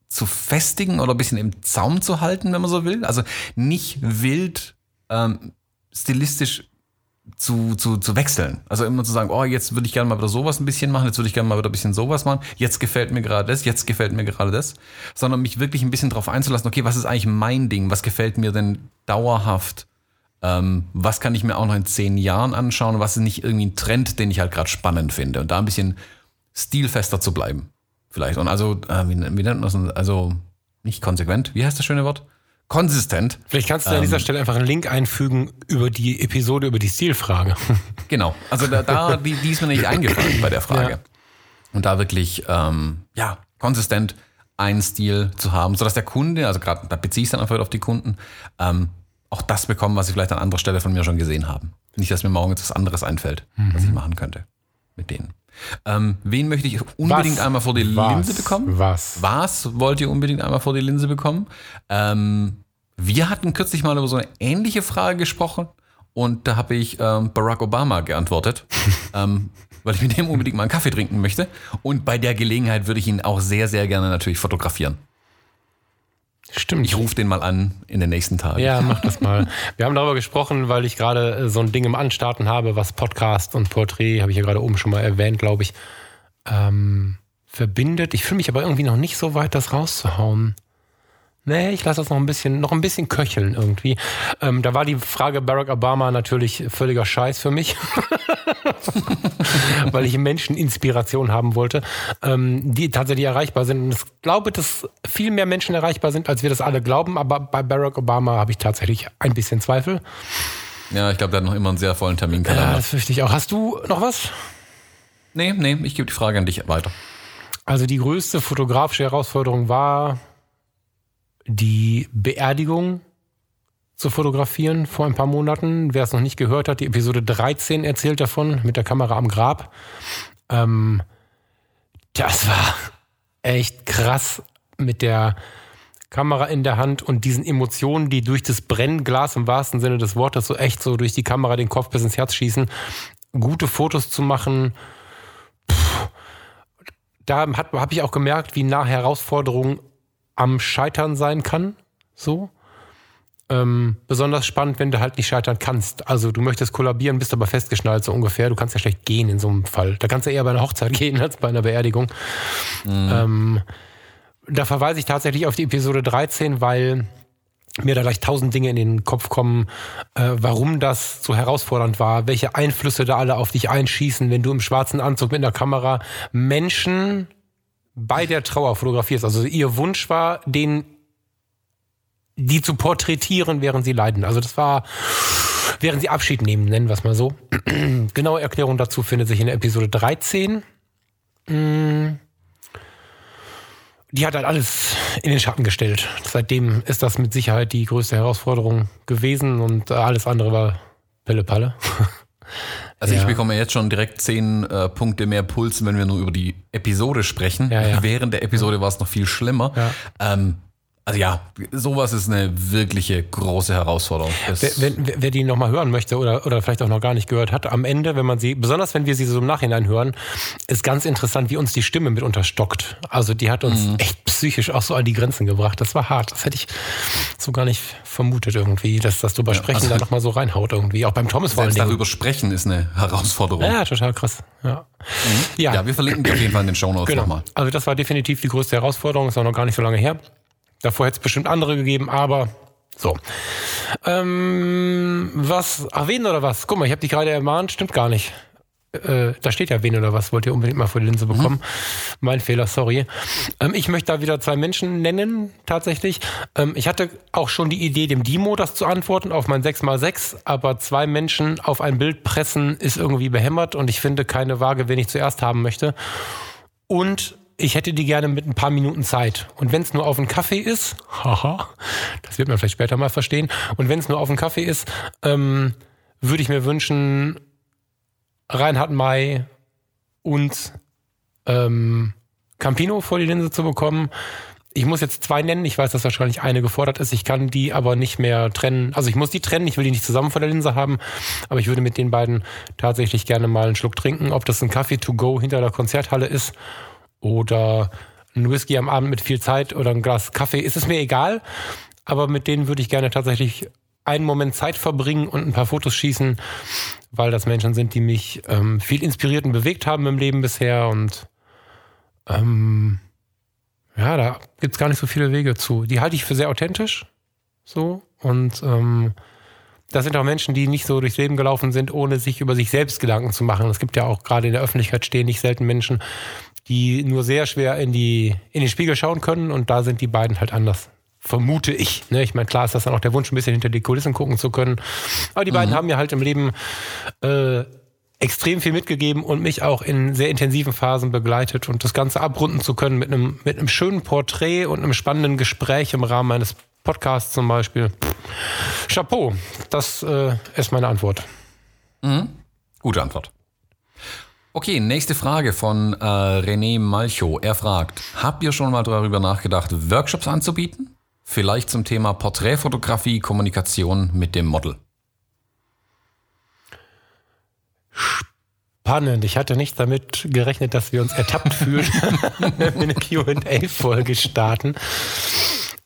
A: zu festigen oder ein bisschen im Zaum zu halten, wenn man so will. Also nicht wild ähm, stilistisch zu, zu, zu wechseln. Also immer zu sagen, oh, jetzt würde ich gerne mal wieder sowas ein bisschen machen, jetzt würde ich gerne mal wieder ein bisschen sowas machen, jetzt gefällt mir gerade das, jetzt gefällt mir gerade das. Sondern mich wirklich ein bisschen darauf einzulassen, okay, was ist eigentlich mein Ding, was gefällt mir denn dauerhaft? Ähm, was kann ich mir auch noch in zehn Jahren anschauen? Was ist nicht irgendwie ein Trend, den ich halt gerade spannend finde? Und da ein bisschen stilfester zu bleiben. Vielleicht. Und also, äh, wie, wie nennt man das? Also, nicht konsequent. Wie heißt das schöne Wort? Konsistent.
B: Vielleicht kannst du an
A: Ähm.
B: dieser Stelle einfach einen Link einfügen über die Episode über die Stilfrage.
A: Genau. Also da, da die, die ist mir nicht eingefallen bei der Frage. Und da wirklich, ähm, ja, konsistent einen Stil zu haben, sodass der Kunde, also gerade da beziehe ich es dann einfach auf die Kunden, ähm, auch das bekommen, was sie vielleicht an anderer Stelle von mir schon gesehen haben. Nicht, dass mir morgen jetzt was anderes einfällt, mhm. was ich machen könnte mit denen. Ähm, wen möchte ich unbedingt was? einmal vor die was? Linse bekommen?
B: Was?
A: Was wollt ihr unbedingt einmal vor die Linse bekommen? Ähm, wir hatten kürzlich mal über so eine ähnliche Frage gesprochen und da habe ich ähm, Barack Obama geantwortet, ähm, weil ich mit dem unbedingt mal einen Kaffee trinken möchte. Und bei der Gelegenheit würde ich ihn auch sehr, sehr gerne natürlich fotografieren.
B: Stimmt.
A: Ich rufe den mal an in den nächsten Tagen.
B: Ja, mach das mal. Wir haben darüber gesprochen, weil ich gerade äh, so ein Ding im Anstarten habe, was Podcast und Porträt, habe ich ja gerade oben schon mal erwähnt, glaube ich, ähm, verbindet. Ich fühle mich aber irgendwie noch nicht so weit, das rauszuhauen. Nee, ich lasse das noch ein bisschen, noch ein bisschen köcheln irgendwie. Ähm, da war die Frage Barack Obama natürlich völliger Scheiß für mich, weil ich Menschen Inspiration haben wollte, ähm, die tatsächlich erreichbar sind. Und ich glaube, dass viel mehr Menschen erreichbar sind, als wir das alle glauben. Aber bei Barack Obama habe ich tatsächlich ein bisschen Zweifel.
A: Ja, ich glaube, der hat noch immer einen sehr vollen Terminkalender. Ja,
B: das fürchte ich auch. Hast du noch was?
A: Nee, nee, ich gebe die Frage an dich weiter.
B: Also die größte fotografische Herausforderung war die Beerdigung zu fotografieren vor ein paar Monaten. Wer es noch nicht gehört hat, die Episode 13 erzählt davon mit der Kamera am Grab. Ähm, das war echt krass mit der Kamera in der Hand und diesen Emotionen, die durch das Brennglas im wahrsten Sinne des Wortes so echt so durch die Kamera den Kopf bis ins Herz schießen, gute Fotos zu machen. Puh, da habe ich auch gemerkt, wie nah Herausforderungen am Scheitern sein kann. So. Ähm, besonders spannend, wenn du halt nicht scheitern kannst. Also du möchtest kollabieren, bist aber festgeschnallt, so ungefähr. Du kannst ja schlecht gehen in so einem Fall. Da kannst du eher bei einer Hochzeit gehen als bei einer Beerdigung. Mhm. Ähm, da verweise ich tatsächlich auf die Episode 13, weil mir da gleich tausend Dinge in den Kopf kommen, äh, warum das so herausfordernd war, welche Einflüsse da alle auf dich einschießen, wenn du im schwarzen Anzug mit einer Kamera Menschen bei der Trauer fotografierst. Also ihr Wunsch war, den die zu porträtieren, während sie leiden. Also das war, während sie Abschied nehmen, nennen wir es mal so. Genaue Erklärung dazu findet sich in Episode 13. Mm. Die hat halt alles in den Schatten gestellt. Seitdem ist das mit Sicherheit die größte Herausforderung gewesen und alles andere war Pille-Palle.
A: Also ja. ich bekomme jetzt schon direkt zehn äh, Punkte mehr Puls, wenn wir nur über die Episode sprechen.
B: Ja, ja.
A: Während der Episode war es noch viel schlimmer. Ähm, also ja, sowas ist eine wirkliche große Herausforderung.
B: Wer, wer, wer die nochmal hören möchte oder, oder vielleicht auch noch gar nicht gehört hat, am Ende, wenn man sie, besonders wenn wir sie so im Nachhinein hören, ist ganz interessant, wie uns die Stimme mitunter stockt. Also die hat uns mhm. echt psychisch auch so an die Grenzen gebracht. Das war hart. Das hätte ich so gar nicht vermutet irgendwie, dass das drüber sprechen ja, also da nochmal so reinhaut irgendwie. Auch beim Thomas
A: vor allem. darüber sprechen ist eine Herausforderung.
B: Ja, total krass. Ja,
A: mhm. ja. ja wir verlinken die auf jeden Fall in den Show Notes genau. nochmal.
B: Also das war definitiv die größte Herausforderung. Ist auch noch gar nicht so lange her. Davor hätte es bestimmt andere gegeben, aber so. Ähm, was? Ach, wen oder was? Guck mal, ich habe dich gerade ermahnt, stimmt gar nicht. Äh, da steht ja wen oder was, wollt ihr unbedingt mal vor die Linse bekommen. Mhm. Mein Fehler, sorry. Ähm, ich möchte da wieder zwei Menschen nennen, tatsächlich. Ähm, ich hatte auch schon die Idee, dem Dimo das zu antworten auf mein 6x6, aber zwei Menschen auf ein Bild pressen ist irgendwie behämmert und ich finde keine Waage, wen ich zuerst haben möchte. Und ich hätte die gerne mit ein paar Minuten Zeit. Und wenn es nur auf einen Kaffee ist, haha, das wird man vielleicht später mal verstehen. Und wenn es nur auf einen Kaffee ist, ähm, würde ich mir wünschen, Reinhard May und ähm, Campino vor die Linse zu bekommen. Ich muss jetzt zwei nennen. Ich weiß, dass wahrscheinlich eine gefordert ist. Ich kann die aber nicht mehr trennen. Also ich muss die trennen. Ich will die nicht zusammen vor der Linse haben. Aber ich würde mit den beiden tatsächlich gerne mal einen Schluck trinken. Ob das ein Kaffee to go hinter der Konzerthalle ist oder ein Whisky am Abend mit viel Zeit oder ein Glas Kaffee, ist es mir egal. Aber mit denen würde ich gerne tatsächlich einen Moment Zeit verbringen und ein paar Fotos schießen, weil das Menschen sind, die mich ähm, viel inspiriert und bewegt haben im Leben bisher. Und ähm, ja, da gibt es gar nicht so viele Wege zu. Die halte ich für sehr authentisch. So. Und ähm, das sind auch Menschen, die nicht so durchs Leben gelaufen sind, ohne sich über sich selbst Gedanken zu machen. Es gibt ja auch gerade in der Öffentlichkeit stehen nicht selten Menschen, die nur sehr schwer in, die, in den Spiegel schauen können und da sind die beiden halt anders. Vermute ich. Ne? Ich meine, klar ist das dann auch der Wunsch, ein bisschen hinter die Kulissen gucken zu können. Aber die beiden mhm. haben ja halt im Leben äh, extrem viel mitgegeben und mich auch in sehr intensiven Phasen begleitet und das Ganze abrunden zu können mit einem, mit einem schönen Porträt und einem spannenden Gespräch im Rahmen meines Podcasts zum Beispiel. Chapeau, das äh, ist meine Antwort.
A: Mhm. Gute Antwort. Okay, nächste Frage von äh, René Malcho. Er fragt, habt ihr schon mal darüber nachgedacht, Workshops anzubieten? Vielleicht zum Thema Porträtfotografie, Kommunikation mit dem Model.
B: Spannend. Ich hatte nicht damit gerechnet, dass wir uns ertappt fühlen, wenn wir eine QA-Folge starten.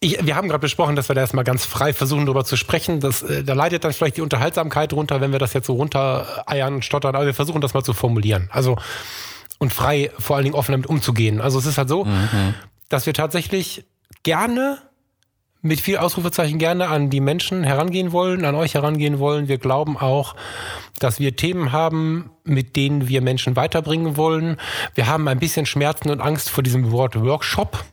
B: Ich, wir haben gerade besprochen, dass wir da erstmal ganz frei versuchen, darüber zu sprechen. Das, äh, da leidet dann vielleicht die Unterhaltsamkeit runter, wenn wir das jetzt so runter eiern, stottern. Aber wir versuchen das mal zu formulieren. Also und frei, vor allen Dingen offen damit umzugehen. Also es ist halt so, mhm. dass wir tatsächlich gerne mit viel Ausrufezeichen gerne an die Menschen herangehen wollen, an euch herangehen wollen. Wir glauben auch, dass wir Themen haben, mit denen wir Menschen weiterbringen wollen. Wir haben ein bisschen Schmerzen und Angst vor diesem Wort Workshop,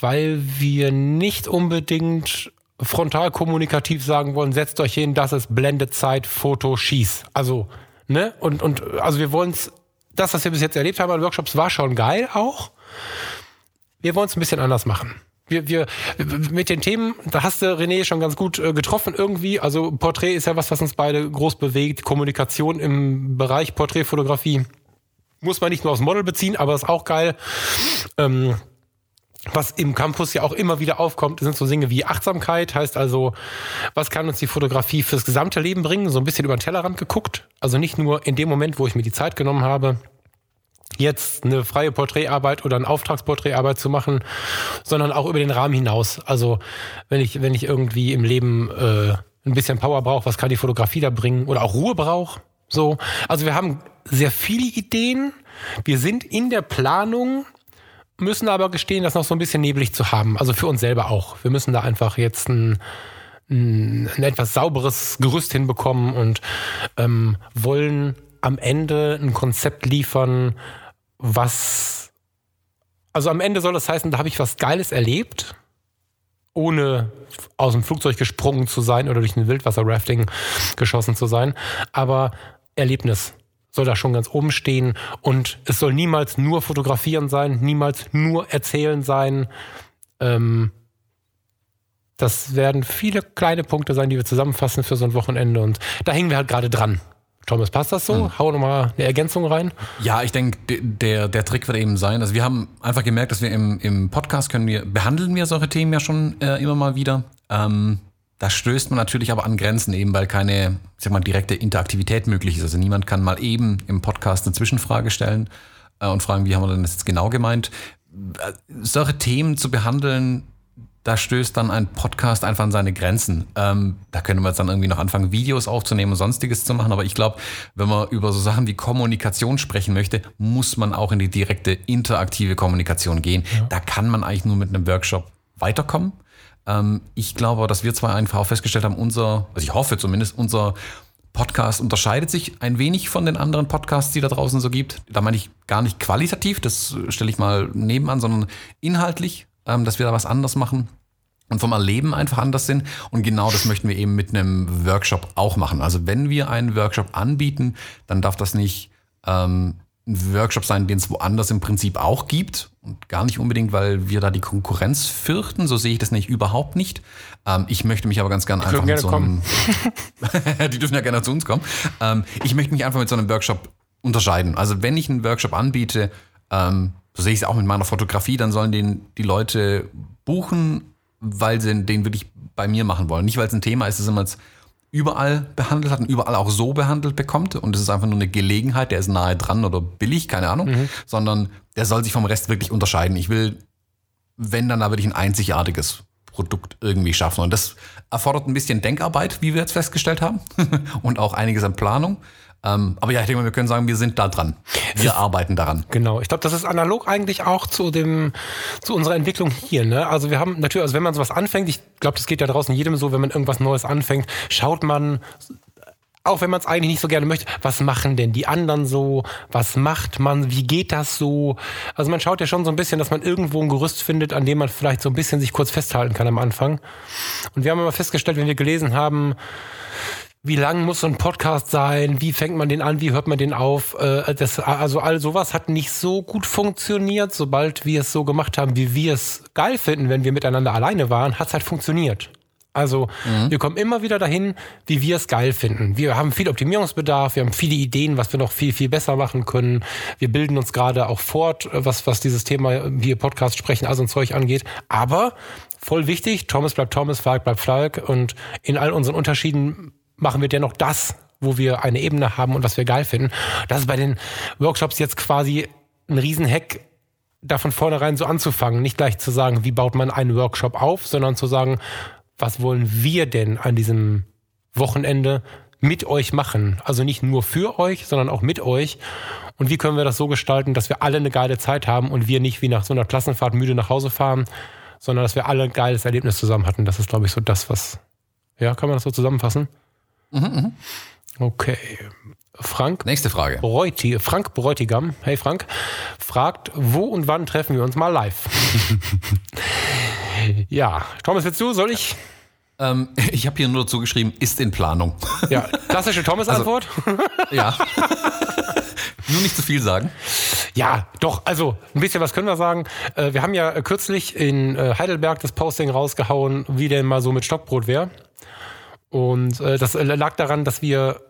B: weil wir nicht unbedingt frontal kommunikativ sagen wollen, setzt euch hin, das ist Blendezeit, Foto, Schieß. Also, ne? Und, und also wir wollen es, das, was wir bis jetzt erlebt haben an Workshops, war schon geil auch. Wir wollen es ein bisschen anders machen wir, wir mit den Themen, da hast du René schon ganz gut äh, getroffen irgendwie. Also Porträt ist ja was, was uns beide groß bewegt. Kommunikation im Bereich Porträtfotografie muss man nicht nur aufs Model beziehen, aber ist auch geil. Ähm, was im Campus ja auch immer wieder aufkommt, sind so Dinge wie Achtsamkeit, heißt also, was kann uns die Fotografie fürs gesamte Leben bringen? So ein bisschen über den Tellerrand geguckt. Also nicht nur in dem Moment, wo ich mir die Zeit genommen habe, jetzt eine freie Porträtarbeit oder eine Auftragsporträtarbeit zu machen, sondern auch über den Rahmen hinaus. Also wenn ich, wenn ich irgendwie im Leben äh, ein bisschen Power brauche, was kann die Fotografie da bringen? Oder auch Ruhe brauche. So. Also wir haben sehr viele Ideen. Wir sind in der Planung, müssen aber gestehen, das noch so ein bisschen neblig zu haben. Also für uns selber auch. Wir müssen da einfach jetzt ein, ein, etwas sauberes Gerüst hinbekommen und ähm, wollen am Ende ein Konzept liefern, was, also am Ende soll das heißen, da habe ich was Geiles erlebt, ohne aus dem Flugzeug gesprungen zu sein oder durch ein Wildwasser-Rafting geschossen zu sein. Aber Erlebnis soll da schon ganz oben stehen und es soll niemals nur fotografieren sein, niemals nur erzählen sein. Ähm, das werden viele kleine Punkte sein, die wir zusammenfassen für so ein Wochenende und da hängen wir halt gerade dran. Thomas, passt das so? Hm. Hau nochmal eine Ergänzung rein.
A: Ja, ich denke, der, der Trick wird eben sein, also wir haben einfach gemerkt, dass wir im, im Podcast können wir, behandeln wir solche Themen ja schon äh, immer mal wieder. Ähm, da stößt man natürlich aber an Grenzen eben, weil keine, ich sag mal, direkte Interaktivität möglich ist. Also niemand kann mal eben im Podcast eine Zwischenfrage stellen äh, und fragen, wie haben wir denn das jetzt genau gemeint. Äh, solche Themen zu behandeln, da stößt dann ein Podcast einfach an seine Grenzen. Ähm, da können wir jetzt dann irgendwie noch anfangen, Videos aufzunehmen und sonstiges zu machen. Aber ich glaube, wenn man über so Sachen wie Kommunikation sprechen möchte, muss man auch in die direkte interaktive Kommunikation gehen. Ja. Da kann man eigentlich nur mit einem Workshop weiterkommen. Ähm, ich glaube, dass wir zwar einfach auch festgestellt haben, unser, also ich hoffe zumindest, unser Podcast unterscheidet sich ein wenig von den anderen Podcasts, die da draußen so gibt. Da meine ich gar nicht qualitativ, das stelle ich mal nebenan, sondern inhaltlich, ähm, dass wir da was anders machen und vom Erleben einfach anders sind. Und genau das möchten wir eben mit einem Workshop auch machen. Also wenn wir einen Workshop anbieten, dann darf das nicht ähm, ein Workshop sein, den es woanders im Prinzip auch gibt. Und gar nicht unbedingt, weil wir da die Konkurrenz fürchten. So sehe ich das nicht, überhaupt nicht. Ähm, ich möchte mich aber ganz gern einfach mit so einem. die dürfen ja gerne zu uns kommen. Ähm, ich möchte mich einfach mit so einem Workshop unterscheiden. Also wenn ich einen Workshop anbiete, ähm, so sehe ich es auch mit meiner Fotografie, dann sollen den die Leute buchen weil sie den wirklich bei mir machen wollen. Nicht, weil es ein Thema ist, das man jetzt überall behandelt hat und überall auch so behandelt bekommt. Und es ist einfach nur eine Gelegenheit, der ist nahe dran oder billig, keine Ahnung, mhm. sondern der soll sich vom Rest wirklich unterscheiden. Ich will, wenn dann da wirklich ein einzigartiges Produkt irgendwie schaffen. Und das erfordert ein bisschen Denkarbeit, wie wir jetzt festgestellt haben, und auch einiges an Planung. Ähm, aber ja, ich denke mal, wir können sagen, wir sind da dran. Wir arbeiten daran.
B: Genau. Ich glaube, das ist analog eigentlich auch zu dem, zu unserer Entwicklung hier. Ne? Also wir haben natürlich, also wenn man sowas anfängt, ich glaube, das geht ja draußen jedem so, wenn man irgendwas Neues anfängt, schaut man auch wenn man es eigentlich nicht so gerne möchte, was machen denn die anderen so? Was macht man? Wie geht das so? Also man schaut ja schon so ein bisschen, dass man irgendwo ein Gerüst findet, an dem man vielleicht so ein bisschen sich kurz festhalten kann am Anfang. Und wir haben immer festgestellt, wenn wir gelesen haben, wie lang muss so ein Podcast sein, wie fängt man den an, wie hört man den auf. Äh, das, also all sowas hat nicht so gut funktioniert. Sobald wir es so gemacht haben, wie wir es geil finden, wenn wir miteinander alleine waren, hat es halt funktioniert. Also mhm. wir kommen immer wieder dahin, wie wir es geil finden. Wir haben viel Optimierungsbedarf, wir haben viele Ideen, was wir noch viel, viel besser machen können. Wir bilden uns gerade auch fort, was, was dieses Thema, wie Podcast sprechen, also ein Zeug angeht. Aber voll wichtig, Thomas bleibt Thomas, Falk bleibt Falk und in all unseren Unterschieden machen wir dennoch das, wo wir eine Ebene haben und was wir geil finden. Das ist bei den Workshops jetzt quasi ein Riesenhack, da von vornherein so anzufangen. Nicht gleich zu sagen, wie baut man einen Workshop auf, sondern zu sagen, was wollen wir denn an diesem Wochenende mit euch machen? Also nicht nur für euch, sondern auch mit euch. Und wie können wir das so gestalten, dass wir alle eine geile Zeit haben und wir nicht wie nach so einer Klassenfahrt müde nach Hause fahren, sondern dass wir alle ein geiles Erlebnis zusammen hatten. Das ist, glaube ich, so das, was. Ja, kann man das so zusammenfassen? Mhm, mh. Okay. Frank.
A: Nächste Frage.
B: Breuti, Frank Bräutigam, hey Frank, fragt, wo und wann treffen wir uns mal live? ja, Thomas, willst du? Soll ich?
A: Ähm, ich habe hier nur dazu geschrieben, ist in Planung.
B: Ja, klassische Thomas-Antwort.
A: Also, ja. nur nicht zu viel sagen.
B: Ja, doch, also ein bisschen was können wir sagen. Äh, wir haben ja kürzlich in äh, Heidelberg das Posting rausgehauen, wie denn mal so mit Stockbrot wäre. Und äh, das lag daran, dass wir,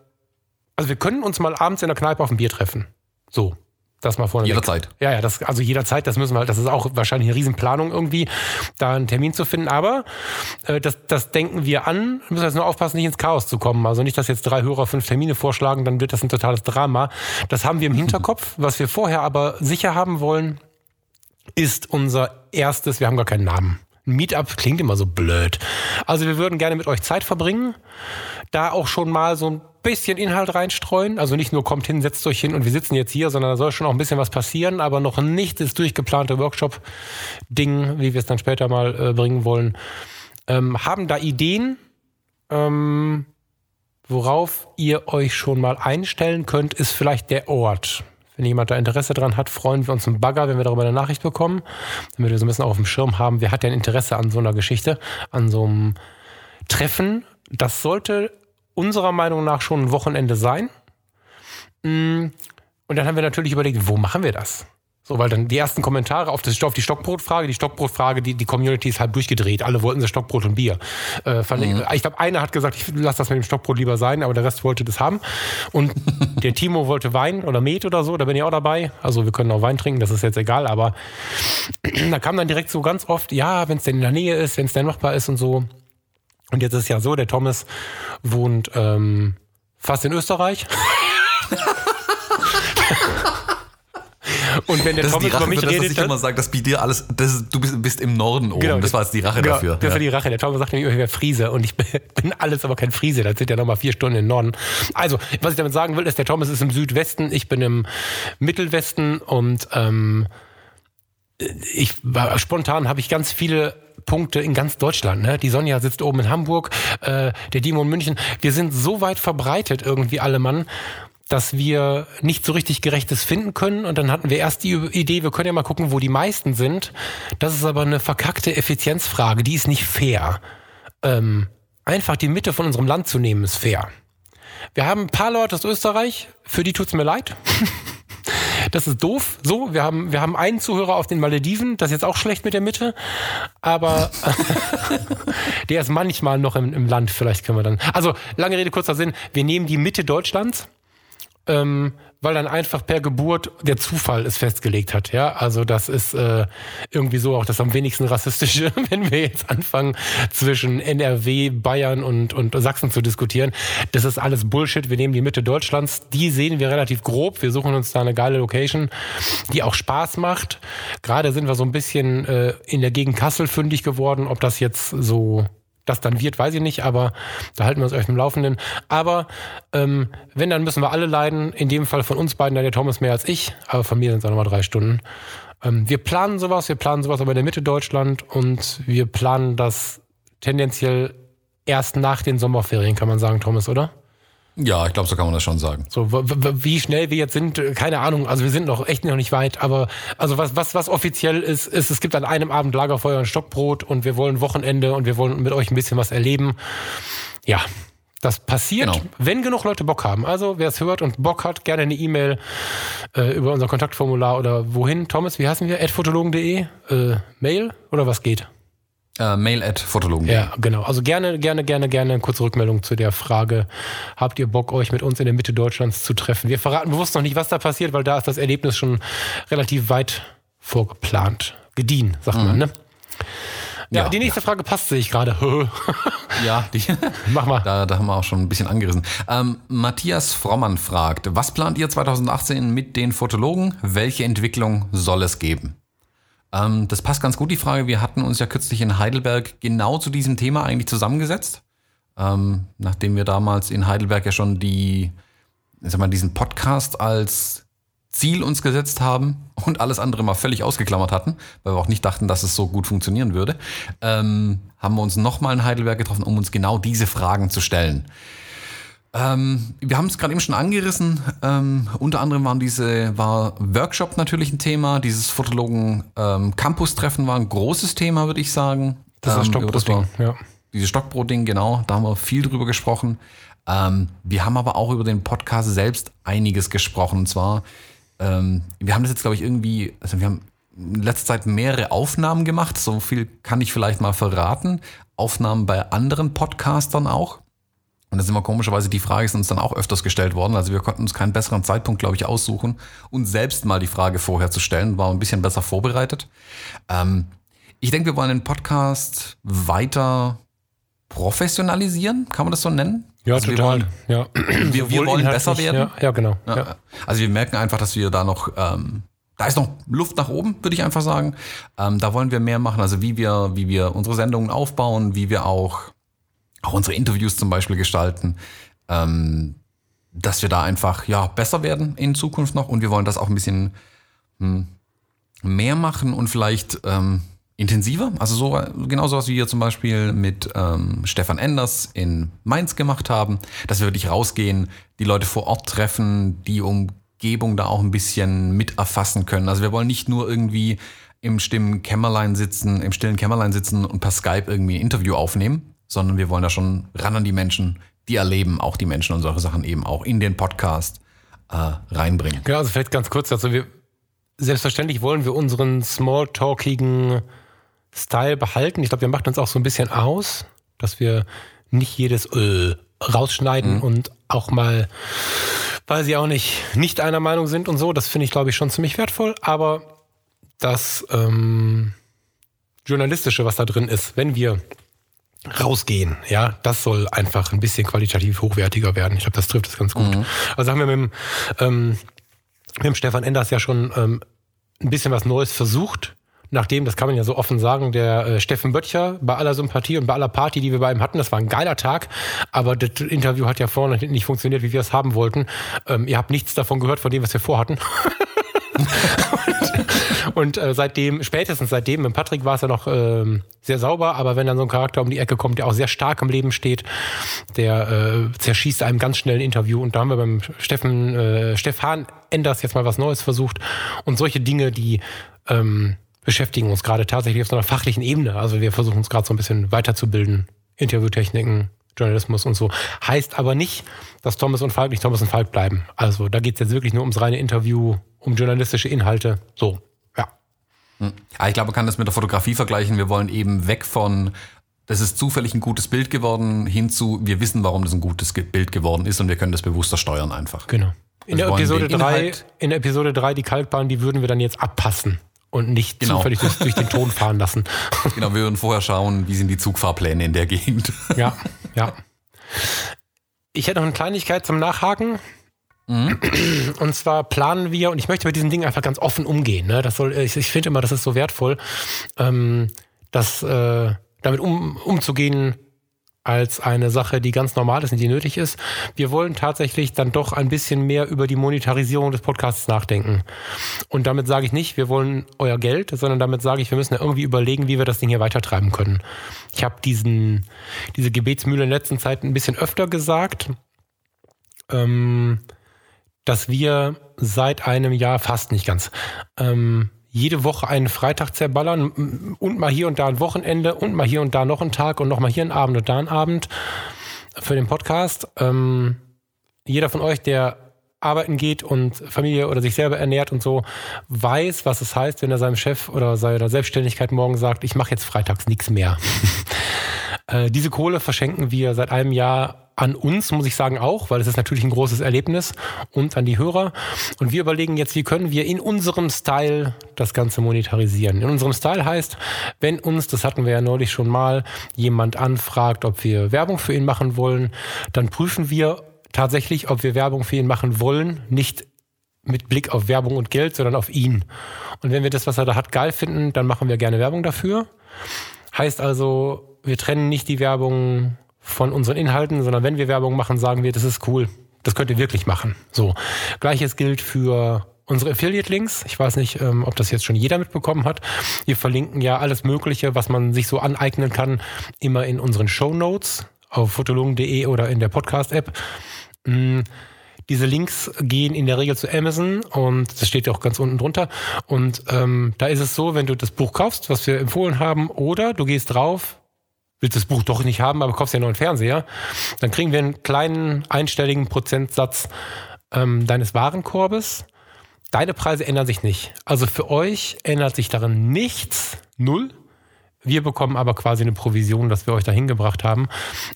B: also wir können uns mal abends in der Kneipe auf ein Bier treffen. So. Das mal vorne.
A: Jederzeit.
B: Weg. Ja, ja, das, also jederzeit, das müssen wir halt, das ist auch wahrscheinlich eine Riesenplanung irgendwie, da einen Termin zu finden. Aber äh, das, das denken wir an. Wir müssen jetzt nur aufpassen, nicht ins Chaos zu kommen. Also nicht, dass jetzt drei Hörer fünf Termine vorschlagen, dann wird das ein totales Drama. Das haben wir im Hinterkopf. Was wir vorher aber sicher haben wollen, ist unser erstes, wir haben gar keinen Namen. Meetup klingt immer so blöd. Also wir würden gerne mit euch Zeit verbringen, da auch schon mal so ein bisschen Inhalt reinstreuen. Also nicht nur kommt hin, setzt euch hin und wir sitzen jetzt hier, sondern da soll schon auch ein bisschen was passieren, aber noch nicht das durchgeplante Workshop-Ding, wie wir es dann später mal äh, bringen wollen. Ähm, haben da Ideen, ähm, worauf ihr euch schon mal einstellen könnt, ist vielleicht der Ort. Wenn jemand da Interesse dran hat, freuen wir uns einen Bagger, wenn wir darüber eine Nachricht bekommen, damit wir so ein bisschen auf dem Schirm haben, wer hat denn Interesse an so einer Geschichte, an so einem Treffen. Das sollte unserer Meinung nach schon ein Wochenende sein. Mm, und dann haben wir natürlich überlegt, wo machen wir das? So, weil dann die ersten Kommentare auf, das, auf die Stockbrotfrage, die Stockbrotfrage, die, die Community ist halt durchgedreht. Alle wollten sie Stockbrot und Bier. Äh, mhm. ich ich glaube, einer hat gesagt, ich lasse das mit dem Stockbrot lieber sein, aber der Rest wollte das haben. Und der Timo wollte Wein oder Met oder so, da bin ich auch dabei. Also wir können auch Wein trinken, das ist jetzt egal, aber da kam dann direkt so ganz oft, ja, wenn es denn in der Nähe ist, wenn es denn machbar ist und so. Und jetzt ist es ja so, der Thomas wohnt ähm, fast in Österreich.
A: Und wenn der das Thomas Rache über mich das, redet, ich immer sage, das bei dir alles, das, du bist, bist, im Norden oben. Genau, das war jetzt die Rache genau, dafür.
B: Das war die Rache. Der Thomas sagt mir, ich wäre Friese und ich bin alles aber kein Friese. Das sind ja nochmal vier Stunden im Norden. Also, was ich damit sagen will, ist, der Thomas ist im Südwesten, ich bin im Mittelwesten und ähm, ich spontan habe ich ganz viele Punkte in ganz Deutschland. Ne? Die Sonja sitzt oben in Hamburg, äh, der Dimo in München. Wir sind so weit verbreitet irgendwie alle Mann, dass wir nicht so richtig Gerechtes finden können. Und dann hatten wir erst die Idee, wir können ja mal gucken, wo die meisten sind. Das ist aber eine verkackte Effizienzfrage, die ist nicht fair. Ähm, einfach die Mitte von unserem Land zu nehmen, ist fair. Wir haben ein paar Leute aus Österreich, für die tut's mir leid. Das ist doof. So, wir haben, wir haben einen Zuhörer auf den Malediven, das ist jetzt auch schlecht mit der Mitte, aber der ist manchmal noch im, im Land, vielleicht können wir dann. Also, lange Rede, kurzer Sinn, wir nehmen die Mitte Deutschlands ähm, weil dann einfach per Geburt der Zufall es festgelegt hat. Ja, also das ist äh, irgendwie so auch das am wenigsten rassistische, wenn wir jetzt anfangen zwischen NRW, Bayern und und Sachsen zu diskutieren. Das ist alles Bullshit. Wir nehmen die Mitte Deutschlands, die sehen wir relativ grob. Wir suchen uns da eine geile Location, die auch Spaß macht. Gerade sind wir so ein bisschen äh, in der Gegend Kassel fündig geworden. Ob das jetzt so das dann wird, weiß ich nicht, aber da halten wir uns euch im Laufenden. Aber ähm, wenn, dann müssen wir alle leiden. In dem Fall von uns beiden, der Thomas mehr als ich, aber von mir sind es auch nochmal drei Stunden. Ähm, wir planen sowas, wir planen sowas aber in der Mitte Deutschland und wir planen das tendenziell erst nach den Sommerferien, kann man sagen, Thomas, oder?
A: Ja, ich glaube, so kann man das schon sagen.
B: So, wie schnell wir jetzt sind, keine Ahnung. Also wir sind noch echt noch nicht weit. Aber also was, was, was offiziell ist, ist, es gibt an einem Abend Lagerfeuer und Stockbrot und wir wollen Wochenende und wir wollen mit euch ein bisschen was erleben. Ja, Das passiert,
A: Genau.
B: wenn genug Leute Bock haben. Also wer es hört und Bock hat, gerne eine E-Mail äh, über unser Kontaktformular oder wohin. Thomas, wie heißen wir? Adfotologen.de? Äh, Mail oder was geht?
A: Äh, mail at Fotologen.
B: Ja, genau. Also gerne, gerne, gerne, gerne eine kurze Rückmeldung zu der Frage. Habt ihr Bock, euch mit uns in der Mitte Deutschlands zu treffen? Wir verraten bewusst noch nicht, was da passiert, weil da ist das Erlebnis schon relativ weit vorgeplant. Gediehen, sagt man, ne? Ja,
A: Ja.
B: die nächste Frage passt sich gerade.
A: Ja, die,
B: Mach mal.
A: da, da haben wir auch schon ein bisschen angerissen. Ähm, Matthias Frommann fragt, was plant ihr 2018 mit den Fotologen? Welche Entwicklung soll es geben? Ähm, das passt ganz gut, die Frage. Wir hatten uns ja kürzlich in Heidelberg genau zu diesem Thema eigentlich zusammengesetzt. Ähm, nachdem wir damals in Heidelberg ja schon die, ich sag mal, diesen Podcast als Ziel uns gesetzt haben und alles andere mal völlig ausgeklammert hatten, weil wir auch nicht dachten, dass es so gut funktionieren würde, ähm, haben wir uns nochmal in Heidelberg getroffen, um uns genau diese Fragen zu stellen. Ähm, wir haben es gerade eben schon angerissen. Ähm, unter anderem waren diese, war Workshop natürlich ein Thema. Dieses Fotologen ähm, Campus-Treffen war ein großes Thema, würde ich sagen.
B: Das ist das
A: Ähm, das
B: Stockbrot-Ding, ja.
A: dieses Stockbrot-Ding, genau, da haben wir viel drüber gesprochen. Ähm, wir haben aber auch über den Podcast selbst einiges gesprochen. Und zwar, ähm, wir haben das jetzt, glaube ich, irgendwie, also wir haben in letzter Zeit mehrere Aufnahmen gemacht. So viel kann ich vielleicht mal verraten. Aufnahmen bei anderen Podcastern auch. Und da sind wir komischerweise, die Frage ist uns dann auch öfters gestellt worden. Also wir konnten uns keinen besseren Zeitpunkt, glaube ich, aussuchen, uns selbst mal die Frage vorher zu stellen, war ein bisschen besser vorbereitet. Ähm, ich denke, wir wollen den Podcast weiter professionalisieren, kann man das so nennen?
B: Ja,
A: also
B: total. ja.
A: Wir, wir, wir
B: Sowohl
A: wollen besser werden.
B: Ja, ja genau.
A: Ja.
B: Ja.
A: Also wir merken einfach, dass wir da noch, ähm, da ist noch Luft nach oben, würde ich einfach sagen. Ähm, da wollen wir mehr machen, also wie wir, wie wir unsere Sendungen aufbauen, wie wir auch, auch unsere Interviews zum Beispiel gestalten, ähm, dass wir da einfach ja besser werden in Zukunft noch und wir wollen das auch ein bisschen hm, mehr machen und vielleicht ähm, intensiver. Also so genau sowas wie wir zum Beispiel mit ähm, Stefan Enders in Mainz gemacht haben, dass wir wirklich rausgehen, die Leute vor Ort treffen, die Umgebung da auch ein bisschen mit erfassen können. Also wir wollen nicht nur irgendwie im stillen Kämmerlein sitzen, im stillen Kämmerlein sitzen und per Skype irgendwie ein Interview aufnehmen, sondern wir wollen da schon ran an die Menschen, die erleben auch die Menschen und solche Sachen eben auch in den Podcast äh, reinbringen.
B: Genau, also vielleicht ganz kurz dazu. Wir, selbstverständlich wollen wir unseren smalltalkigen Style behalten. Ich glaube, wir machen uns auch so ein bisschen aus, dass wir nicht jedes äh, rausschneiden und auch mal, weil sie auch nicht, nicht einer Meinung sind und so. Das finde ich, glaube ich, schon ziemlich wertvoll. Aber das ähm, Journalistische, was da drin ist, wenn wir rausgehen, ja, das soll einfach ein bisschen qualitativ hochwertiger werden. Ich glaube, das trifft es ganz gut. Also haben wir mit dem, ähm, mit dem Stefan Enders ja schon ähm, ein bisschen was Neues versucht. Nachdem, das kann man ja so offen sagen, der äh, Steffen Böttcher bei aller Sympathie und bei aller Party, die wir bei ihm hatten, das war ein geiler Tag, aber das Interview hat ja vorne und hinten nicht funktioniert, wie wir es haben wollten. Ähm, ihr habt nichts davon gehört, von dem, was wir vorhatten. Und äh, seitdem, spätestens seitdem, mit Patrick war es ja noch ähm, sehr sauber, aber wenn dann so ein Charakter um die Ecke kommt, der auch sehr stark im Leben steht, der äh, zerschießt einem ganz schnell ein Interview. Und da haben wir beim Steffen, äh, Stefan Enders jetzt mal was Neues versucht. Und solche Dinge, die ähm, beschäftigen uns gerade tatsächlich auf so einer fachlichen Ebene. Also wir versuchen uns gerade so ein bisschen weiterzubilden. Interviewtechniken, Journalismus und so. Heißt aber nicht, dass Thomas und Falk nicht Thomas und Falk bleiben. Also da geht es jetzt wirklich nur ums reine Interview, um journalistische Inhalte. So, ja.
A: Ja, ich glaube, man kann das mit der Fotografie vergleichen. Wir wollen eben weg von, das ist zufällig ein gutes Bild geworden, hin zu, wir wissen, warum das ein gutes Bild geworden ist und wir können das bewusster steuern einfach.
B: Genau. In
A: Wir
B: der, Episode
A: den
B: 3,
A: Inhalt-
B: in Episode 3, die Kalkbahn, die würden wir dann jetzt abpassen und nicht
A: Genau.
B: zufällig durch, durch den Ton fahren lassen.
A: Genau, wir würden vorher schauen, wie sind die Zugfahrpläne in der Gegend.
B: Ja, ja. Ich hätte noch eine Kleinigkeit zum Nachhaken. Und zwar planen wir, und ich möchte mit diesen Dingen einfach ganz offen umgehen. Ne? Das soll, ich, ich finde immer, das ist so wertvoll, ähm, das, äh, damit um, umzugehen als eine Sache, die ganz normal ist und die nötig ist. Wir wollen tatsächlich dann doch ein bisschen mehr über die Monetarisierung des Podcasts nachdenken. Und damit sage ich nicht, wir wollen euer Geld, sondern damit sage ich, wir müssen ja irgendwie überlegen, wie wir das Ding hier weitertreiben können. Ich habe diesen, diese Gebetsmühle in letzter Zeit ein bisschen öfter gesagt, ähm, dass wir seit einem Jahr, fast nicht ganz, ähm, jede Woche einen Freitag zerballern und mal hier und da ein Wochenende und mal hier und da noch einen Tag und noch mal hier einen Abend und da einen Abend. für den Podcast. Ähm, jeder von euch, der arbeiten geht und Familie oder sich selber ernährt und so, weiß, was es heißt, wenn er seinem Chef oder seiner Selbstständigkeit morgen sagt, ich mache jetzt freitags nichts mehr. äh, diese Kohle verschenken wir seit einem Jahr an uns, muss ich sagen, auch, weil es ist natürlich ein großes Erlebnis und an die Hörer. Und wir überlegen jetzt, wie können wir in unserem Style das Ganze monetarisieren. In unserem Style heißt, wenn uns, das hatten wir ja neulich schon mal, jemand anfragt, ob wir Werbung für ihn machen wollen, dann prüfen wir tatsächlich, ob wir Werbung für ihn machen wollen, nicht mit Blick auf Werbung und Geld, sondern auf ihn. Und wenn wir das, was er da hat, geil finden, dann machen wir gerne Werbung dafür. Heißt also, wir trennen nicht die Werbung von unseren Inhalten, sondern wenn wir Werbung machen, sagen wir, das ist cool. Das könnt ihr wirklich machen. So. Gleiches gilt für unsere Affiliate-Links. Ich weiß nicht, ähm, ob das jetzt schon jeder mitbekommen hat. Wir verlinken ja alles Mögliche, was man sich so aneignen kann, immer in unseren Show Notes auf fotologen.de oder in der Podcast-App. Mm, diese Links gehen in der Regel zu Amazon und das steht ja auch ganz unten drunter. Und ähm, da ist es so, wenn du das Buch kaufst, was wir empfohlen haben, oder du gehst drauf, willst das Buch doch nicht haben, aber kaufst ja einen neuen Fernseher, dann kriegen wir einen kleinen einstelligen Prozentsatz ähm, deines Warenkorbes. Deine Preise ändern sich nicht. Also für euch ändert sich darin nichts, null. Wir bekommen aber quasi eine Provision, dass wir euch dahin gebracht haben.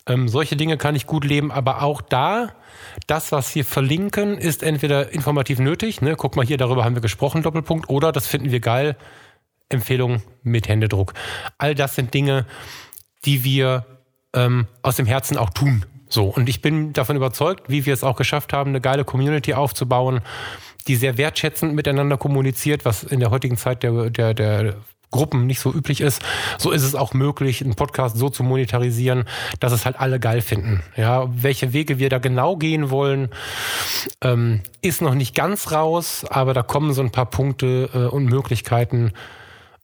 B: Ähm, solche Dinge kann ich gut leben, aber auch da, das, was wir verlinken, ist entweder informativ nötig. Ne? Guck mal hier, darüber haben wir gesprochen, Doppelpunkt, oder das finden wir geil. Empfehlung mit Händedruck. All das sind Dinge, die wir ähm, aus dem Herzen auch tun. So, und ich bin davon überzeugt, wie wir es auch geschafft haben, eine geile Community aufzubauen, die sehr wertschätzend miteinander kommuniziert, was in der heutigen Zeit der, der, der Gruppen nicht so üblich ist, so ist es auch möglich, einen Podcast so zu monetarisieren, dass es halt alle geil finden. Ja, welche Wege wir da genau gehen wollen, ähm, ist noch nicht ganz raus, aber da kommen so ein paar Punkte äh, und Möglichkeiten,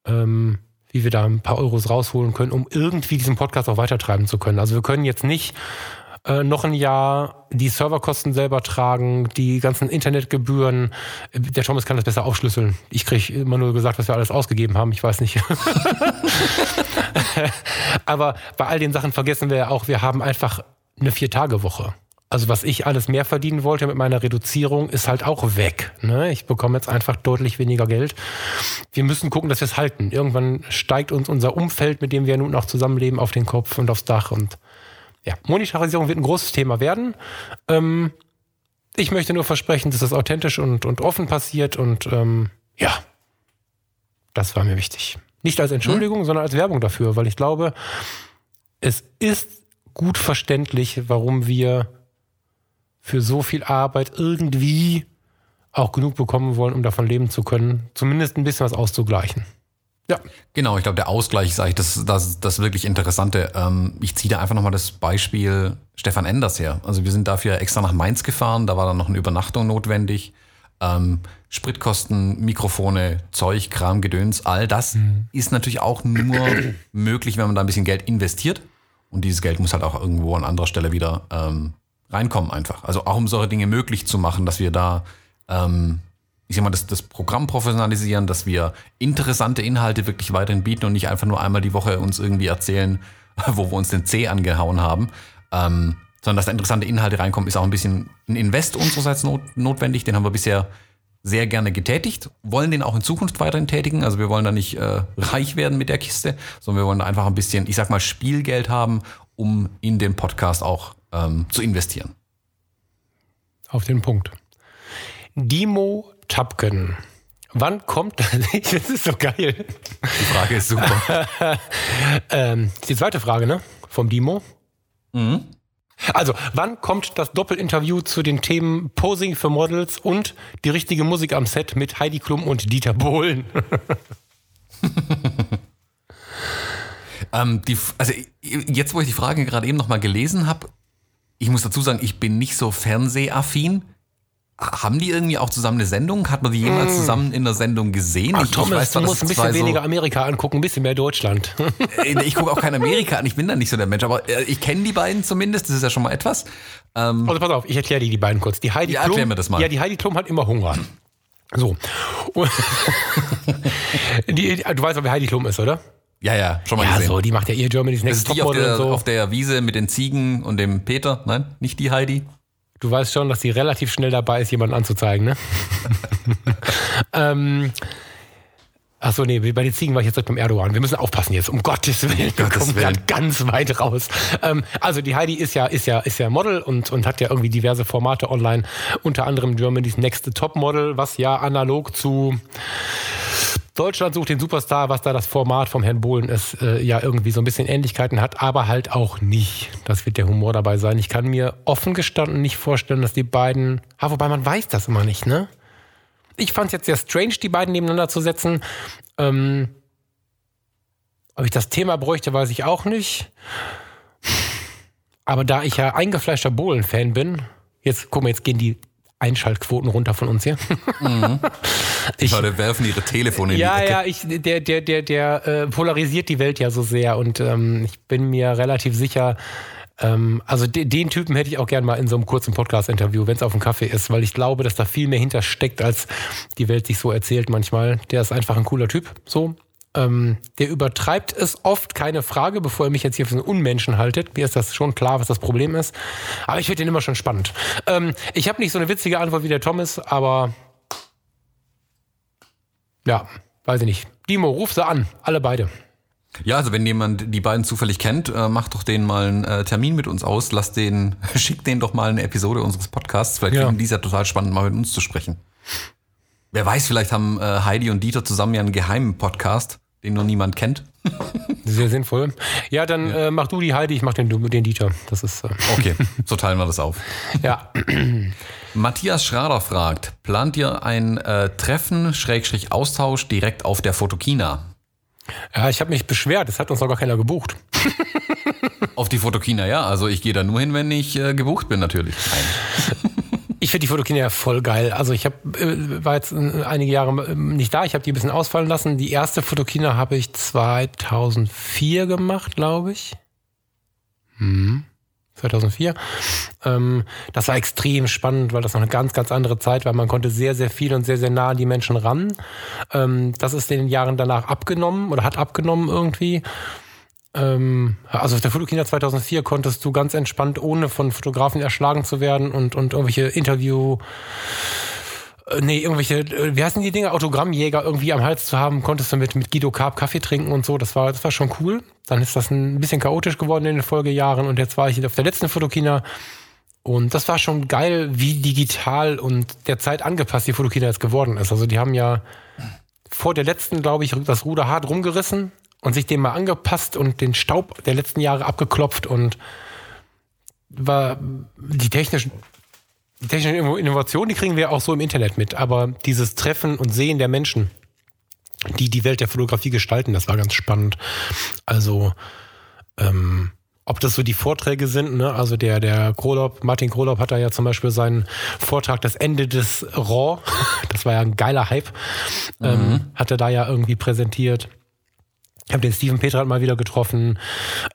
B: ähm, wie wir da ein paar Euros rausholen können, um irgendwie diesen Podcast auch weitertreiben zu können. Also wir können jetzt nicht äh, noch ein Jahr die Serverkosten selber tragen, die ganzen Internetgebühren. Der Thomas kann das besser aufschlüsseln. Ich kriege immer nur gesagt, was wir alles ausgegeben haben. Ich weiß nicht. Aber bei all den Sachen vergessen wir ja auch, wir haben einfach eine Vier-Tage-Woche. Also was ich alles mehr verdienen wollte mit meiner Reduzierung, ist halt auch weg. Ne? Ich bekomme jetzt einfach deutlich weniger Geld. Wir müssen gucken, dass wir es halten. Irgendwann steigt uns unser Umfeld, mit dem wir nun auch zusammenleben, auf den Kopf und aufs Dach. Und ja, Monetarisierung wird ein großes Thema werden. Ähm, ich möchte nur versprechen, dass das authentisch und, und offen passiert. Und ähm, ja, das war mir wichtig. Nicht als Entschuldigung, hm? sondern als Werbung dafür, weil ich glaube, es ist gut verständlich, warum wir für so viel Arbeit irgendwie auch genug bekommen wollen, um davon leben zu können, zumindest ein bisschen was auszugleichen.
A: Ja. Genau, ich glaube, der Ausgleich ist eigentlich das, das, das wirklich Interessante. Ähm, ich ziehe da einfach nochmal das Beispiel Stefan Enders her. Also wir sind dafür extra nach Mainz gefahren, da war dann noch eine Übernachtung notwendig. Ähm, Spritkosten, Mikrofone, Zeug, Kram, Gedöns, all das mhm. ist natürlich auch nur möglich, wenn man da ein bisschen Geld investiert. Und dieses Geld muss halt auch irgendwo an anderer Stelle wieder ähm, reinkommen einfach. Also auch um solche Dinge möglich zu machen, dass wir da, ähm, ich sag mal, das, das Programm professionalisieren, dass wir interessante Inhalte wirklich weiterhin bieten und nicht einfach nur einmal die Woche uns irgendwie erzählen, wo wir uns den C angehauen haben. Ähm, sondern dass da interessante Inhalte reinkommen, ist auch ein bisschen ein Invest unsererseits not, notwendig. Den haben wir bisher sehr gerne getätigt, wollen den auch in Zukunft weiterhin tätigen. Also wir wollen da nicht äh, reich werden mit der Kiste, sondern wir wollen da einfach ein bisschen, ich sag mal, Spielgeld haben, um in den Podcast auch ähm, zu investieren.
B: Auf den Punkt. Dimo Tapken. Wann kommt das? Das ist so geil.
A: Die Frage ist super.
B: ähm, die zweite Frage, ne? Vom Dimo. Mhm. Also, wann kommt das Doppelinterview zu den Themen Posing für Models und die richtige Musik am Set mit Heidi Klum und Dieter Bohlen?
A: ähm, die, also jetzt, wo ich die Frage gerade eben nochmal gelesen habe, ich muss dazu sagen, ich bin nicht so fernsehaffin. Haben die irgendwie auch zusammen eine Sendung? Hat man die jemals mm. zusammen in der Sendung gesehen?
B: Ach, ich, Thomas, ich weiß, du musst ein bisschen weniger so Amerika angucken, ein bisschen mehr Deutschland.
A: Äh, ich gucke auch kein Amerika an, ich bin da nicht so der Mensch, aber äh, ich kenne die beiden zumindest, das ist ja schon mal etwas.
B: Ähm also pass auf, ich erkläre dir die beiden kurz. Die Heidi
A: ja, Klum, mir das mal.
B: Ja, die Heidi Klum hat immer Hunger. So. die, du weißt, wer Heidi Klum ist, oder?
A: Ja, ja, schon mal
B: Ja,
A: gesehen.
B: so, die macht ja ihr Germany's Next
A: die
B: Topmodel
A: der,
B: und so.
A: auf der Wiese mit den Ziegen und dem Peter. Nein, nicht die Heidi.
B: Du weißt schon, dass sie relativ schnell dabei ist, jemanden anzuzeigen, ne? ähm, Achso, nee, bei den Ziegen war ich jetzt direkt beim Erdogan. Wir müssen aufpassen jetzt, um Gottes Willen. Wir
A: Gottes
B: kommen
A: Willen.
B: ganz weit raus. Ähm, also die Heidi ist ja, ist ja, ist ja Model und, und hat ja irgendwie diverse Formate online, unter anderem Germany's Next Top Model, was ja analog zu Deutschland sucht den Superstar, was da das Format vom Herrn Bohlen ist, äh, ja irgendwie so ein bisschen Ähnlichkeiten hat, aber halt auch nicht. Das wird der Humor dabei sein. Ich kann mir offen gestanden nicht vorstellen, dass die beiden, ha, wobei man weiß das immer nicht, ne? Ich fand es jetzt sehr strange, die beiden nebeneinander zu setzen. Ähm, ob ich das Thema bräuchte, weiß ich auch nicht. Aber da ich ja eingefleischter Bohlen-Fan bin, jetzt guck mal, jetzt gehen die Einschaltquoten runter von uns hier.
A: Die
B: Ich-
A: Leute werfen ihre Telefone in
B: ja,
A: die Ecke.
B: ja, ich, der, der, der, der äh, polarisiert die Welt ja so sehr und ähm, ich bin mir relativ sicher, ähm, also de, den Typen hätte ich auch gern mal in so einem kurzen Podcast-Interview, wenn es auf dem Kaffee ist, weil ich glaube, dass da viel mehr hintersteckt, als die Welt sich so erzählt manchmal. Der ist einfach ein cooler Typ, so. Ähm, der übertreibt es oft, keine Frage, bevor er mich jetzt hier für so einen Unmenschen haltet. Mir ist das schon klar, was das Problem ist. Aber ich finde den immer schon spannend. Ähm, ich habe nicht so eine witzige Antwort wie der Thomas, aber ja, weiß ich nicht. Dimo, ruf sie an. Alle beide.
A: Ja, also wenn jemand die beiden zufällig kennt, äh, macht doch denen mal einen äh, Termin mit uns aus. Lasst den, schickt denen doch mal eine Episode unseres Podcasts. Vielleicht
B: Ja.
A: finden die es ja total spannend, mal mit uns zu sprechen. Wer weiß, vielleicht haben äh, Heidi und Dieter zusammen ja einen geheimen Podcast, den noch niemand kennt.
B: Sehr sinnvoll. Ja, dann Äh, mach du die Heidi, ich mach den, den Dieter. Das ist, äh,
A: Okay, so teilen wir das auf.
B: ja.
A: Matthias Schrader fragt, plant ihr ein äh, Treffen, Schrägstrich Austausch direkt auf der Fotokina?
B: ja, ich habe mich beschwert, es hat uns noch gar keiner gebucht.
A: Auf die Fotokina, ja. Also ich gehe da nur hin, wenn ich äh, gebucht bin, natürlich. Nein.
B: Ich finde die Fotokina ja voll geil. Also ich hab, äh, war jetzt äh, einige Jahre äh, nicht da, ich habe die ein bisschen ausfallen lassen. Die erste Fotokina habe ich 2004 gemacht, glaube ich. Hm. 2004. Ähm, das war extrem spannend, weil das noch eine ganz, ganz andere Zeit war. Man konnte sehr, sehr viel und sehr, sehr nah an die Menschen ran. Ähm, das ist in den Jahren danach abgenommen oder hat abgenommen irgendwie. Ähm, also auf der Fotokina 2004 konntest du ganz entspannt, ohne von Fotografen erschlagen zu werden und, und irgendwelche Interview, äh, nee, irgendwelche, äh, wie heißen die Dinge, Autogrammjäger irgendwie am Hals zu haben, konntest du mit, mit Guido Karp Kaffee trinken und so. Das war, das war schon cool. Dann ist das ein bisschen chaotisch geworden in den Folgejahren und jetzt war ich auf der letzten Fotokina und das war schon geil, wie digital und der Zeit angepasst die Fotokina jetzt geworden ist. Also die haben ja vor der letzten, glaube ich, das Ruder hart rumgerissen und sich dem mal angepasst und den Staub der letzten Jahre abgeklopft und war die technischen die technischen Inno- Innovationen, die kriegen wir auch so im Internet mit, aber dieses Treffen und Sehen der Menschen, die die Welt der Fotografie gestalten, das war ganz spannend. Also ähm, ob das so die Vorträge sind, ne? also der, der Krolop, Martin Krolop hat da ja zum Beispiel seinen Vortrag Das Ende des Raw, das war ja ein geiler Hype, ähm, hat er da ja irgendwie präsentiert. Ich habe den Steven Petrat mal wieder getroffen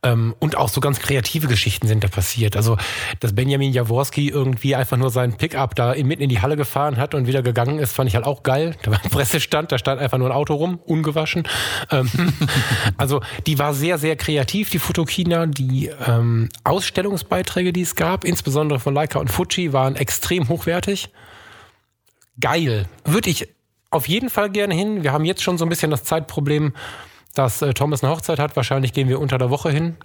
B: ähm, und auch so ganz kreative Geschichten sind da passiert. Also, dass Benjamin Jaworski irgendwie einfach nur seinen Pickup da mitten in die Halle gefahren hat und wieder gegangen ist, fand ich halt auch geil. Da war ein Pressestand, da stand einfach nur ein Auto rum, ungewaschen. Ähm, also, die war sehr, sehr kreativ, die Fotokina. Die ähm, Ausstellungsbeiträge, die es gab, insbesondere von Leica und Fuji, waren extrem hochwertig geil. Würde ich auf jeden Fall gerne hin. Wir haben jetzt schon so ein bisschen das Zeitproblem, dass äh, Thomas eine Hochzeit hat. Wahrscheinlich gehen wir unter der Woche hin.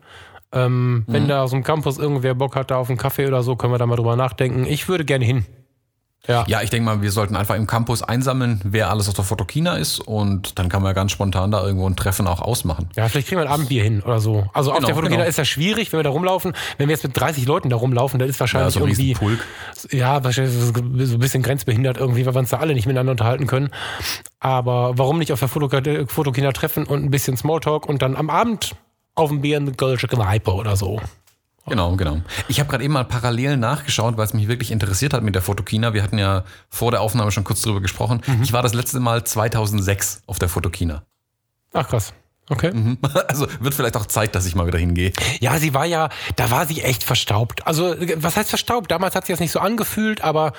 B: Ähm, Wenn da aus dem Campus irgendwer Bock hat, da auf einen Kaffee oder so, können wir da mal drüber nachdenken. Ich würde gerne hin. Ja.
A: Ja, ich denke mal, wir sollten einfach im Campus einsammeln, wer alles auf der Fotokina ist und dann kann man ja ganz spontan da irgendwo ein Treffen auch ausmachen.
B: Ja, vielleicht kriegen wir ein Abendbier hin oder so. Also auf
A: Genau,
B: der Fotokina
A: genau.
B: ist das schwierig, wenn wir da rumlaufen. Wenn wir jetzt mit 30 Leuten da rumlaufen, dann ist wahrscheinlich
A: Ja, so
B: irgendwie.
A: Riesenpulk.
B: Ja, wahrscheinlich so ein bisschen grenzbehindert irgendwie, weil wir uns da alle nicht miteinander unterhalten können. Aber warum nicht auf der Fotokina treffen und ein bisschen Smalltalk und dann am Abend auf ein Bier in eine Kölsche Kneipe oder so.
A: Genau, genau. Ich habe gerade eben mal parallel nachgeschaut, weil es mich wirklich interessiert hat mit der Fotokina. Wir hatten ja vor der Aufnahme schon kurz drüber gesprochen. Ich war das letzte Mal 2006 auf der Fotokina.
B: Ach krass. Okay.
A: Also wird vielleicht auch Zeit, dass ich mal wieder hingehe.
B: Ja, sie war ja, da war sie echt verstaubt. Also, was heißt verstaubt? Damals hat sie das nicht so angefühlt, aber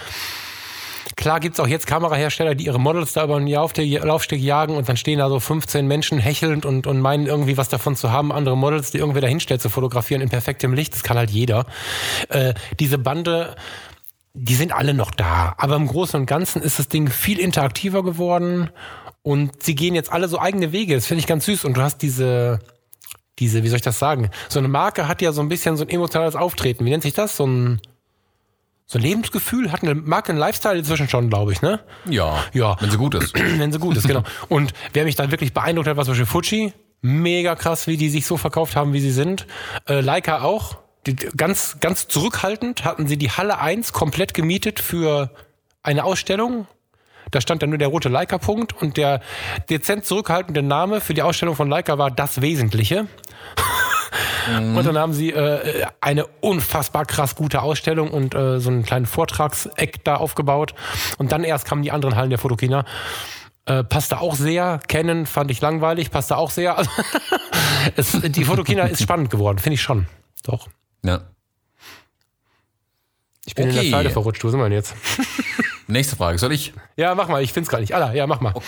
B: klar gibt's auch jetzt Kamerahersteller, die ihre Models da über den Laufsteg, jagen und dann stehen da so 15 Menschen hechelnd und, und meinen irgendwie was davon zu haben, andere Models, die irgendwie dahinstellt, zu fotografieren in perfektem Licht. Das kann halt jeder. Äh, diese Bande, die sind alle noch da. Aber im Großen und Ganzen ist das Ding viel interaktiver geworden und sie gehen jetzt alle so eigene Wege. Das finde ich ganz süß. Und du hast diese, diese, wie soll ich das sagen? So eine Marke hat ja so ein bisschen so ein emotionales Auftreten. Wie nennt sich das? So ein, so ein Lebensgefühl hat eine Marke einen Lifestyle inzwischen schon, glaube ich, ne?
A: Ja,
B: Ja.
A: wenn sie gut ist.
B: Wenn sie gut ist, genau. Und wer mich dann wirklich beeindruckt hat, war zum Beispiel Fuji. Mega krass, wie die sich so verkauft haben, wie sie sind. Äh, Leica auch. Die, ganz, ganz zurückhaltend hatten sie die Halle 1 komplett gemietet für eine Ausstellung. Da stand dann nur der rote Leica-Punkt und der dezent zurückhaltende Name für die Ausstellung von Leica war Das Wesentliche. Und dann haben sie äh, eine unfassbar krass gute Ausstellung und äh, so einen kleinen Vortragseck da aufgebaut. Und dann erst kamen die anderen Hallen der Fotokina. Äh, passte auch sehr. Canon fand ich langweilig, passte auch sehr. Also, es, die Fotokina ist spannend geworden, finde ich schon. Doch.
A: Ja.
B: Ich bin in
A: Okay.
B: der Zeile verrutscht. Wo sind wir denn jetzt?
A: Nächste Frage. Soll ich?
B: Ja, mach mal. Ich finde es gar nicht. Alla, ja, mach mal.
A: Okay,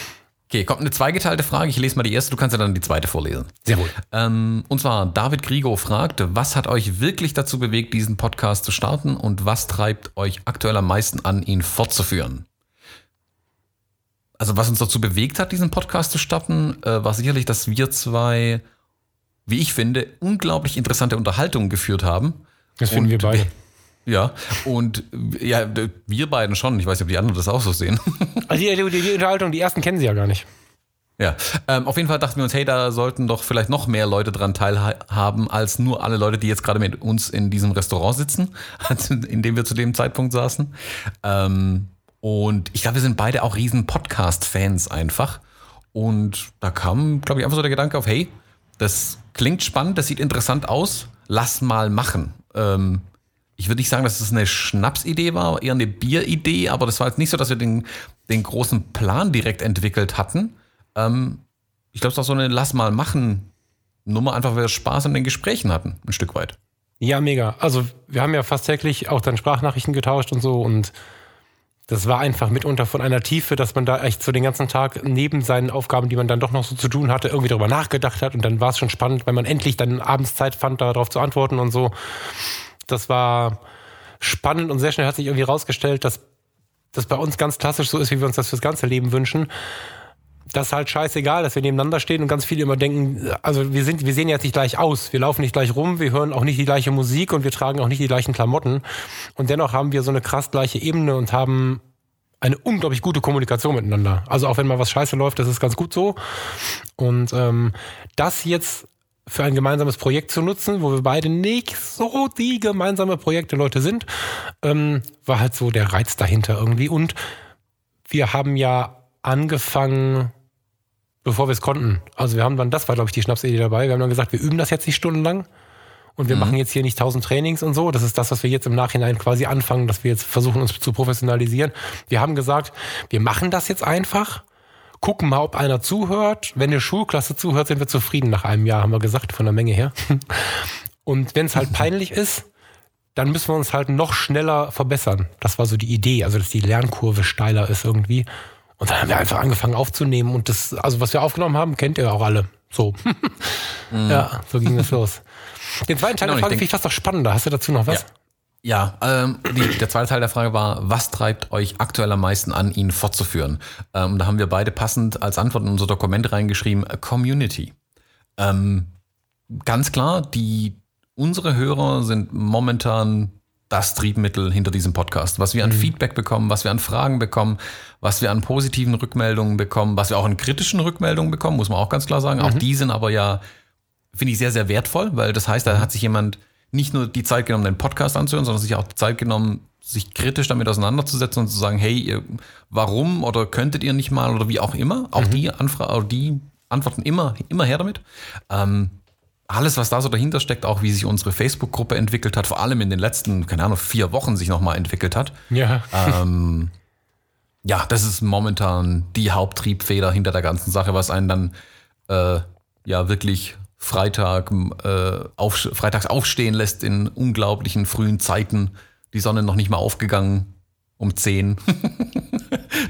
A: kommt eine zweigeteilte Frage. Ich lese mal die erste, du kannst ja dann die zweite vorlesen.
B: Sehr wohl.
A: Ähm, und zwar David Grigo fragt, was hat euch wirklich dazu bewegt, diesen Podcast zu starten und was treibt euch aktuell am meisten an, ihn fortzuführen? Also was uns dazu bewegt hat, diesen Podcast zu starten, äh, war sicherlich, dass wir zwei, wie ich finde, unglaublich interessante Unterhaltungen geführt haben.
B: Das finden
A: Und
B: wir beide.
A: Ja, und ja, wir beiden schon. Ich weiß nicht, ob die anderen das auch so sehen.
B: Also die, die, die Unterhaltung, die ersten kennen sie ja gar nicht.
A: Ja, ähm, auf jeden Fall dachten wir uns, hey, da sollten doch vielleicht noch mehr Leute dran teilhaben, als nur alle Leute, die jetzt gerade mit uns in diesem Restaurant sitzen, in dem wir zu dem Zeitpunkt saßen. Ähm, und ich glaube, wir sind beide auch riesen Podcast-Fans einfach. Und da kam, glaube ich, einfach so der Gedanke auf, hey, das klingt spannend, das sieht interessant aus, lass mal machen. Ähm, ich würde nicht sagen, dass es eine Schnapsidee war, eher eine Bieridee, aber das war jetzt nicht so, dass wir den, den großen Plan direkt entwickelt hatten. Ähm, ich glaube, es war so eine Lass mal machen Nummer, einfach weil wir Spaß an den Gesprächen hatten, ein Stück weit.
B: Ja, mega. Also wir haben ja fast täglich auch dann Sprachnachrichten getauscht und so und das war einfach mitunter von einer Tiefe, dass man da echt so den ganzen Tag neben seinen Aufgaben, die man dann doch noch so zu tun hatte, irgendwie darüber nachgedacht hat und dann war es schon spannend, weil man endlich dann abends Zeit fand, darauf zu antworten und so. Das war spannend und sehr schnell hat sich irgendwie rausgestellt, dass das bei uns ganz klassisch so ist, wie wir uns das fürs ganze Leben wünschen. Das ist halt scheißegal, dass wir nebeneinander stehen und ganz viele immer denken, also wir sind, wir sehen jetzt nicht gleich aus, wir laufen nicht gleich rum, wir hören auch nicht die gleiche Musik und wir tragen auch nicht die gleichen Klamotten. Und dennoch haben wir so eine krass gleiche Ebene und haben eine unglaublich gute Kommunikation miteinander. Also auch wenn mal was scheiße läuft, das ist ganz gut so. Und ähm, das jetzt für ein gemeinsames Projekt zu nutzen, wo wir beide nicht so die gemeinsame Projekte Leute sind, ähm, war halt so der Reiz dahinter irgendwie. Und wir haben ja angefangen, bevor wir es konnten. Also wir haben dann, das war glaube ich die Schnapsidee dabei, wir haben dann gesagt, wir üben das jetzt nicht stundenlang und wir machen jetzt hier nicht tausend Trainings und so. Das ist das, was wir jetzt im Nachhinein quasi anfangen, dass wir jetzt versuchen, uns zu professionalisieren. Wir haben gesagt, wir machen das jetzt einfach, gucken mal, ob einer zuhört. Wenn eine Schulklasse zuhört, sind wir zufrieden nach einem Jahr, haben wir gesagt, von der Menge her. Und wenn es halt peinlich ist, dann müssen wir uns halt noch schneller verbessern. Das war so die Idee, also dass die Lernkurve steiler ist irgendwie. Und dann haben wir einfach angefangen aufzunehmen und das, also was wir aufgenommen haben, kennt ihr auch alle. So. Ja, so ging das los. Den zweiten Teil
A: Genau,
B: der
A: ich
B: Frage finde ich fast noch spannender. Hast du dazu noch was?
A: Ja, ähm, die, der zweite Teil der Frage war, was treibt euch aktuell am meisten an, ihn fortzuführen? Ähm, da haben wir beide passend als Antwort in unser Dokument reingeschrieben, Community. Ähm, ganz klar, die, unsere Hörer sind momentan das Triebmittel hinter diesem Podcast. Was wir an Feedback bekommen, was wir an Fragen bekommen, was wir an positiven Rückmeldungen bekommen, was wir auch an kritischen Rückmeldungen bekommen, muss man auch ganz klar sagen. Auch die sind aber ja, finde ich, sehr, sehr wertvoll, weil das heißt, da hat sich jemand nicht nur die Zeit genommen, den Podcast anzuhören, sondern sich auch die Zeit genommen, sich kritisch damit auseinanderzusetzen und zu sagen, hey, ihr, warum oder könntet ihr nicht mal oder wie auch immer. Auch die Anfrage, oder die antworten immer, immer her damit. Ähm, alles, was da so dahinter steckt, auch wie sich unsere Facebook-Gruppe entwickelt hat, vor allem in den letzten, keine Ahnung, vier Wochen sich nochmal entwickelt hat.
B: Ja.
A: Ähm, ja, das ist momentan die Haupttriebfeder hinter der ganzen Sache, was einen dann äh, ja wirklich Freitag, äh, auf, freitags aufstehen lässt in unglaublichen frühen Zeiten. Die Sonne noch nicht mal aufgegangen um 10.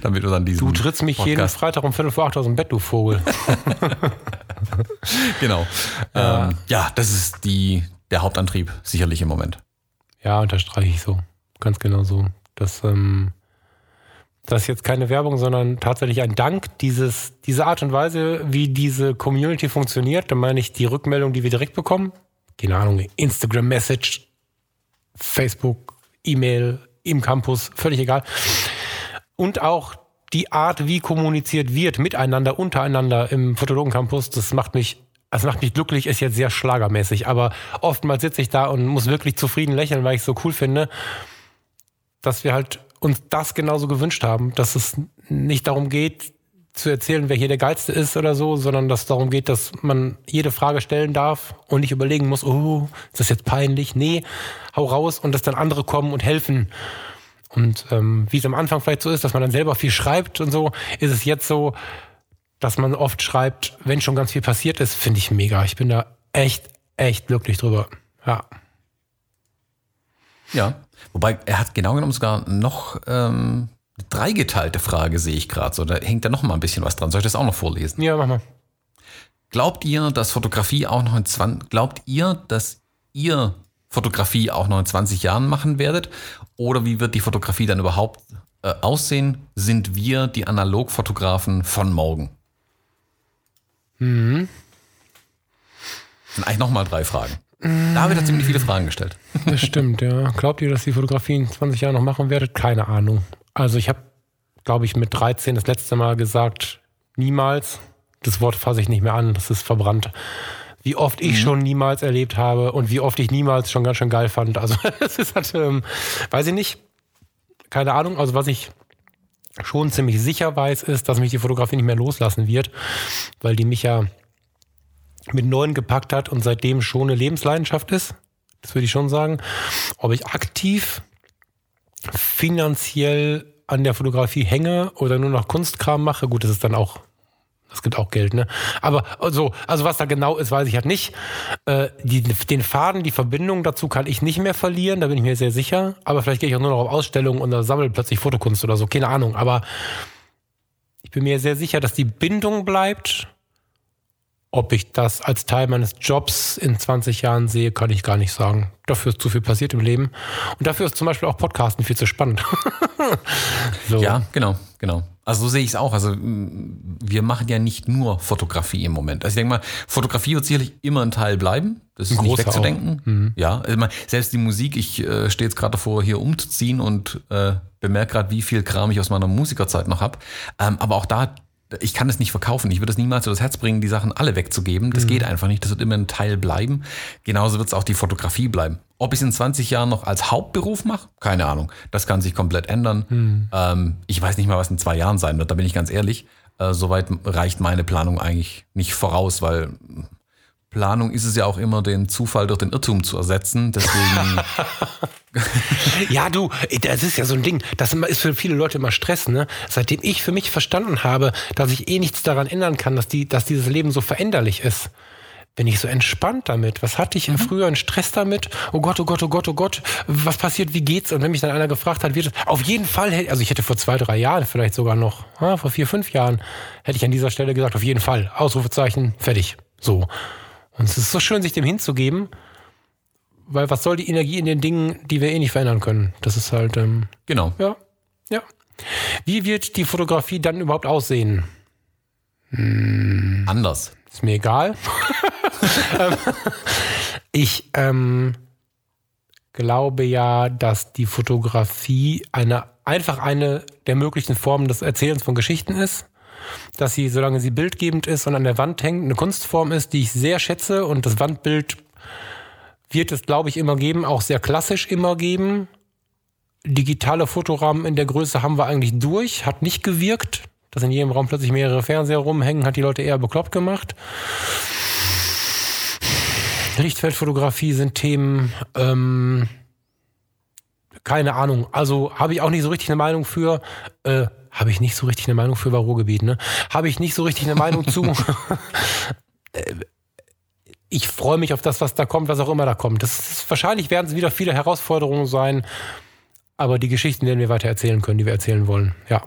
A: damit du dann diesen
B: Du trittst mich jeden
A: Podcast-
B: Freitag um Viertel vor acht aus dem Bett, du Vogel.
A: Genau. Ja. Ähm, ja, das ist die, der Hauptantrieb sicherlich im Moment.
B: Ja, unterstreiche ich so. Ganz genau so. Das, ähm, das ist jetzt keine Werbung, sondern tatsächlich ein Dank dieses, diese Art und Weise, wie diese Community funktioniert. Da meine ich die Rückmeldung, die wir direkt bekommen. Keine Ahnung, Instagram-Message, Facebook, E-Mail, im Campus, völlig egal. Und auch die Art, wie kommuniziert wird miteinander, untereinander im Fotologen-Campus, das macht mich, das macht mich glücklich, ist jetzt sehr schlagermäßig, aber oftmals sitze ich da und muss wirklich zufrieden lächeln, weil ich es so cool finde, dass wir halt uns das genauso gewünscht haben, dass es nicht darum geht, zu erzählen, wer hier der Geilste ist oder so, sondern dass es darum geht, dass man jede Frage stellen darf und nicht überlegen muss, oh, ist das jetzt peinlich? Nee, hau raus und dass dann andere kommen und helfen. Und ähm, wie es am Anfang vielleicht so ist, dass man dann selber viel schreibt und so, ist es jetzt so, dass man oft schreibt, wenn schon ganz viel passiert ist, finde ich mega. Ich bin da echt, echt glücklich drüber. Ja.
A: Ja. Wobei, er hat genau genommen sogar noch ähm, eine dreigeteilte Frage, sehe ich gerade. So, da hängt da noch mal ein bisschen was dran. Soll ich das auch noch vorlesen?
B: Ja, mach mal.
A: Glaubt ihr, dass Fotografie auch noch in 20, glaubt ihr, dass ihr Fotografie auch noch in 20 Jahren machen werdet? Oder wie wird die Fotografie dann überhaupt äh, aussehen? Sind wir die Analogfotografen von morgen? Mhm. Sind eigentlich nochmal drei Fragen. David hat ziemlich viele Fragen gestellt.
B: Das stimmt, ja. Glaubt ihr, dass die Fotografie in 20 Jahren noch machen werdet? Keine Ahnung. Also ich habe, glaube ich, mit 13 das letzte Mal gesagt, niemals. Das Wort fasse ich nicht mehr an, das ist verbrannt. Wie oft ich schon niemals erlebt habe und wie oft ich niemals schon ganz schön geil fand. Also es ist halt, ähm, weiß ich nicht. Keine Ahnung. Also was ich schon ziemlich sicher weiß, ist, dass mich die Fotografie nicht mehr loslassen wird, weil die mich ja mit neun gepackt hat und seitdem schon eine Lebensleidenschaft ist. Das würde ich schon sagen. Ob ich aktiv finanziell an der Fotografie hänge oder nur noch Kunstkram mache, gut, das ist dann auch, das gibt auch Geld, ne? Aber so, also was da genau ist, weiß ich halt nicht. Äh, die, den Faden, die Verbindung dazu kann ich nicht mehr verlieren, da bin ich mir sehr sicher. Aber vielleicht gehe ich auch nur noch auf Ausstellungen und sammle plötzlich Fotokunst oder so, keine Ahnung. Aber ich bin mir sehr sicher, dass die Bindung bleibt. Ob ich das als Teil meines Jobs in 20 Jahren sehe, kann ich gar nicht sagen. Dafür ist zu viel passiert im Leben. Und dafür ist zum Beispiel auch Podcasten viel zu spannend. so.
A: Ja, genau, genau. Also so sehe ich es auch. Also m, wir machen ja nicht nur Fotografie im Moment. Also ich denke mal, Fotografie wird sicherlich immer ein Teil bleiben. Das ist
B: Ein
A: nicht wegzudenken. Ja, also man, selbst die Musik, ich äh, stehe jetzt gerade davor, hier umzuziehen und äh, bemerke gerade, wie viel Kram ich aus meiner Musikerzeit noch habe. Ähm, aber auch da, ich kann es nicht verkaufen. Ich würde es niemals so das Herz bringen, die Sachen alle wegzugeben. Das geht einfach nicht. Das wird immer ein Teil bleiben. Genauso wird es auch die Fotografie bleiben. Ob ich es in 20 Jahren noch als Hauptberuf mache? Keine Ahnung. Das kann sich komplett ändern. Ähm, ich weiß nicht mal, was in zwei Jahren sein wird, da bin ich ganz ehrlich. Äh, Soweit reicht meine Planung eigentlich nicht voraus, weil Planung ist es ja auch immer, den Zufall durch den Irrtum zu ersetzen. Deswegen,
B: Ja, du, das ist ja so ein Ding. Das ist für viele Leute immer Stress, ne? Seitdem ich für mich verstanden habe, dass ich eh nichts daran ändern kann, dass, die, dass dieses Leben so veränderlich ist, bin ich so entspannt damit. Was hatte ich
A: Mhm.
B: früher einen Stress damit? Oh Gott, oh Gott, oh Gott, oh Gott, was passiert, wie geht's? Und wenn mich dann einer gefragt hat, wird es, auf jeden Fall, hätte- also ich hätte vor zwei, drei Jahren, vielleicht sogar noch, ah, vor vier, fünf Jahren, hätte ich an dieser Stelle gesagt, auf jeden Fall, Ausrufezeichen, fertig. So. Und es ist so schön, sich dem hinzugeben, weil was soll die Energie in den Dingen, die wir eh nicht verändern können? Das ist halt, ähm,
A: genau.
B: ja, ja. Wie wird die Fotografie dann überhaupt aussehen?
A: Anders.
B: Ist mir egal. Ich ähm, glaube ja, dass die Fotografie eine einfach eine der möglichen Formen des Erzählens von Geschichten ist. Dass sie, solange sie bildgebend ist und an der Wand hängt, eine Kunstform ist, die ich sehr schätze. Und das Wandbild wird es, glaube ich, immer geben, auch sehr klassisch immer geben. Digitale Fotorahmen in der Größe haben wir eigentlich durch, hat nicht gewirkt. Dass in jedem Raum plötzlich mehrere Fernseher rumhängen, hat die Leute eher bekloppt gemacht. Lichtfeldfotografie sind Themen, ähm, keine Ahnung. Also habe ich auch nicht so richtig eine Meinung für. Äh, habe ich nicht so richtig eine Meinung für war Ruhrgebiet, ne? Habe ich nicht so richtig eine Meinung zu. Äh, ich freue mich auf das, was da kommt, was auch immer da kommt. Das ist, wahrscheinlich werden es wieder viele Herausforderungen sein, aber die Geschichten werden wir weiter erzählen können, die wir erzählen wollen. Ja.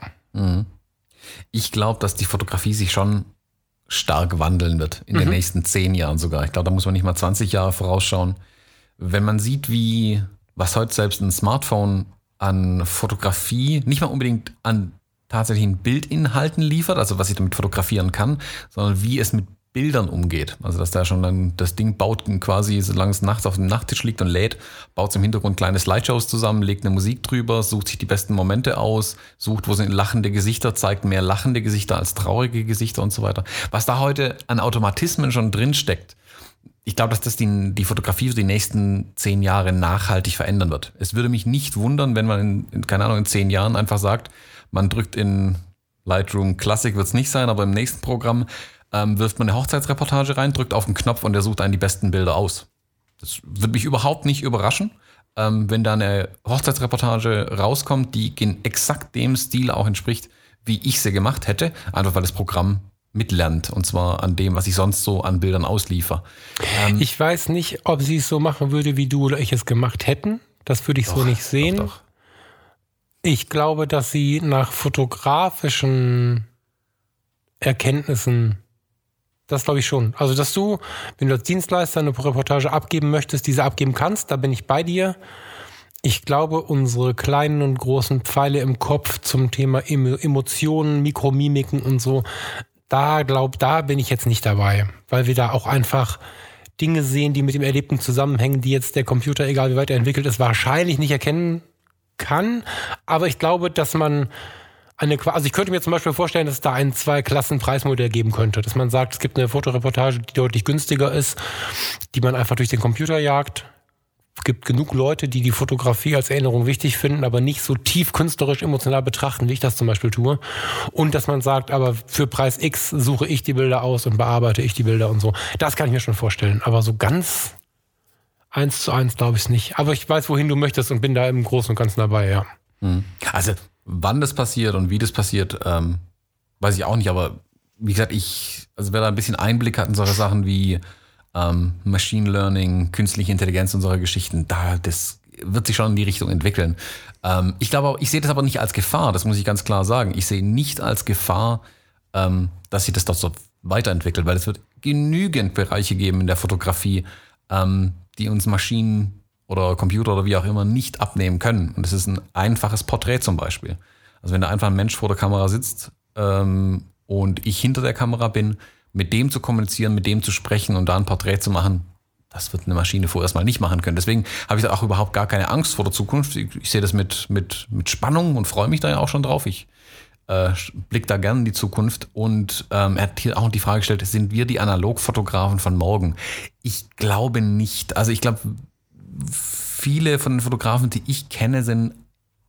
A: Ich glaube, dass die Fotografie sich schon stark wandeln wird in den nächsten zehn Jahren sogar. Ich glaube, da muss man nicht mal 20 Jahre vorausschauen. Wenn man sieht, wie, was heute selbst ein Smartphone an Fotografie, nicht mal unbedingt an tatsächlichen Bildinhalten liefert, also was ich damit fotografieren kann, sondern wie es mit Bildern umgeht. Also dass da schon dann das Ding baut quasi, solange es nachts auf dem Nachttisch liegt und lädt, baut es im Hintergrund kleine Slideshows zusammen, legt eine Musik drüber, sucht sich die besten Momente aus, sucht, wo sind lachende Gesichter, zeigt mehr lachende Gesichter als traurige Gesichter und so weiter. Was da heute an Automatismen schon drin steckt, ich glaube, dass das die, die Fotografie für die nächsten zehn Jahre nachhaltig verändern wird. Es würde mich nicht wundern, wenn man in, in keine Ahnung, in zehn Jahren einfach sagt, man drückt in Lightroom Classic wird es nicht sein, aber im nächsten Programm ähm, wirft man eine Hochzeitsreportage rein, drückt auf den Knopf und der sucht einen die besten Bilder aus. Das würde mich überhaupt nicht überraschen, ähm, wenn da eine Hochzeitsreportage rauskommt, die in exakt dem Stil auch entspricht, wie ich sie gemacht hätte, einfach weil das Programm mitlernt und zwar an dem, was ich sonst so an Bildern ausliefer. Ähm,
B: Ich weiß nicht, ob sie es so machen würde, wie du oder ich es gemacht hätten. Das würde ich so nicht sehen.
A: Doch, doch.
B: Ich glaube, dass sie nach fotografischen Erkenntnissen, das glaube ich schon. Also, dass du, wenn du als Dienstleister eine Reportage abgeben möchtest, diese abgeben kannst, da bin ich bei dir. Ich glaube, unsere kleinen und großen Pfeile im Kopf zum Thema Emo- Emotionen, Mikromimiken und so, da glaub, da bin ich jetzt nicht dabei, weil wir da auch einfach Dinge sehen, die mit dem Erlebten zusammenhängen, die jetzt der Computer, egal wie weit er entwickelt ist, wahrscheinlich nicht erkennen kann. Aber ich glaube, dass man eine, also ich könnte mir zum Beispiel vorstellen, dass es da ein Zwei-Klassen-Preismodell geben könnte. Dass man sagt, es gibt eine Fotoreportage, die deutlich günstiger ist, die man einfach durch den Computer jagt. Gibt genug Leute, die die Fotografie als Erinnerung wichtig finden, aber nicht so tief künstlerisch emotional betrachten, wie ich das zum Beispiel tue. Und dass man sagt, aber für Preis X suche ich die Bilder aus und bearbeite ich die Bilder und so. Das kann ich mir schon vorstellen. Aber so ganz eins zu eins glaube ich es nicht. Aber ich weiß, wohin du möchtest und bin da im Großen und Ganzen dabei, ja.
A: Also, wann das passiert und wie das passiert, ähm, weiß ich auch nicht, aber wie gesagt, ich, also wer da ein bisschen Einblick hat in solche Sachen wie ähm, Machine Learning, künstliche Intelligenz und solche Geschichten, da, das wird sich schon in die Richtung entwickeln. Ähm, ich glaube, ich sehe das aber nicht als Gefahr, das muss ich ganz klar sagen. Ich sehe nicht als Gefahr, ähm, dass sich das dort so weiterentwickelt, weil es wird genügend Bereiche geben in der Fotografie, ähm, die uns Maschinen oder Computer oder wie auch immer nicht abnehmen können. Und es ist ein einfaches Porträt zum Beispiel. Also wenn da einfach ein Mensch vor der Kamera sitzt ähm, und ich hinter der Kamera bin, mit dem zu kommunizieren, mit dem zu sprechen und da ein Porträt zu machen, das wird eine Maschine vorerst mal nicht machen können. Deswegen habe ich da auch überhaupt gar keine Angst vor der Zukunft. Ich, ich sehe das mit, mit, mit Spannung und freue mich da ja auch schon drauf. Ich äh, blick da gerne in die Zukunft. Und ähm, er hat hier auch die Frage gestellt, sind wir die Analogfotografen von morgen? Ich glaube nicht. Also ich glaube, viele von den Fotografen, die ich kenne, sind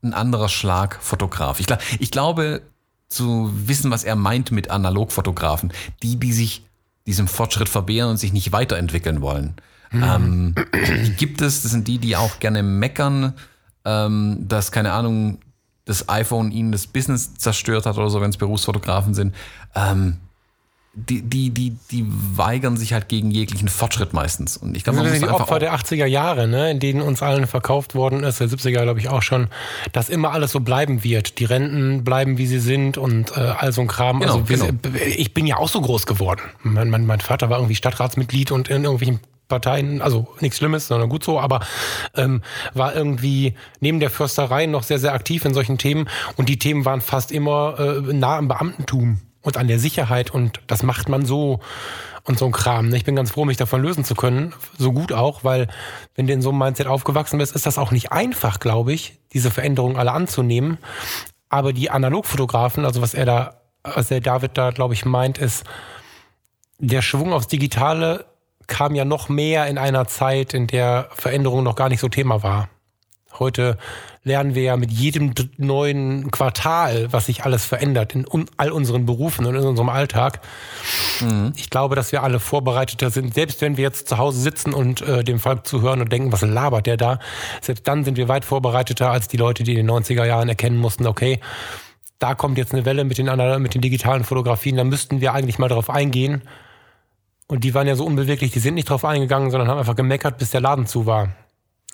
A: ein anderer Schlag Fotograf. Ich, glaub, ich glaube zu wissen, was er meint mit Analogfotografen. Die, die sich diesem Fortschritt verwehren und sich nicht weiterentwickeln wollen. Ähm, die gibt es, das sind die, die auch gerne meckern, ähm, dass, keine Ahnung, das iPhone ihnen das Business zerstört hat oder so, wenn es Berufsfotografen sind. Ähm, die, die, die, die weigern sich halt gegen jeglichen Fortschritt meistens. Und ich glaube, man
B: Das
A: muss
B: sind die Opfer der 80er Jahre, ne, in denen uns allen verkauft worden ist, der 70er glaube ich auch schon, dass immer alles so bleiben wird. Die Renten bleiben, wie sie sind und äh, all so ein Kram.
A: Genau,
B: also
A: genau.
B: ich bin ja auch so groß geworden. Mein, mein, mein Vater war irgendwie Stadtratsmitglied und in irgendwelchen Parteien, also nichts Schlimmes, sondern gut so, aber ähm, war irgendwie neben der Försterei noch sehr, sehr aktiv in solchen Themen und die Themen waren fast immer äh, nah am Beamtentum und an der Sicherheit und das macht man so und so ein Kram. ne? Ich bin ganz froh, mich davon lösen zu können, so gut auch, weil wenn du in so einem Mindset aufgewachsen bist, ist das auch nicht einfach, glaube ich, diese Veränderungen alle anzunehmen. Aber die Analogfotografen, also was er da, was der David da, glaube ich, meint, ist, der Schwung aufs Digitale kam ja noch mehr in einer Zeit, in der Veränderung noch gar nicht so Thema war. Heute lernen wir ja mit jedem neuen Quartal, was sich alles verändert in all unseren Berufen und in unserem Alltag. Ich glaube, dass wir alle vorbereiteter sind, selbst wenn wir jetzt zu Hause sitzen und äh, dem Volk zuhören und denken, was labert der da? Selbst dann sind wir weit vorbereiteter als die Leute, die in den 90er Jahren erkennen mussten, okay, da kommt jetzt eine Welle mit den, mit den digitalen Fotografien, da müssten wir eigentlich mal darauf eingehen. Und die waren ja so unbeweglich, die sind nicht drauf eingegangen, sondern haben einfach gemeckert, bis der Laden zu war.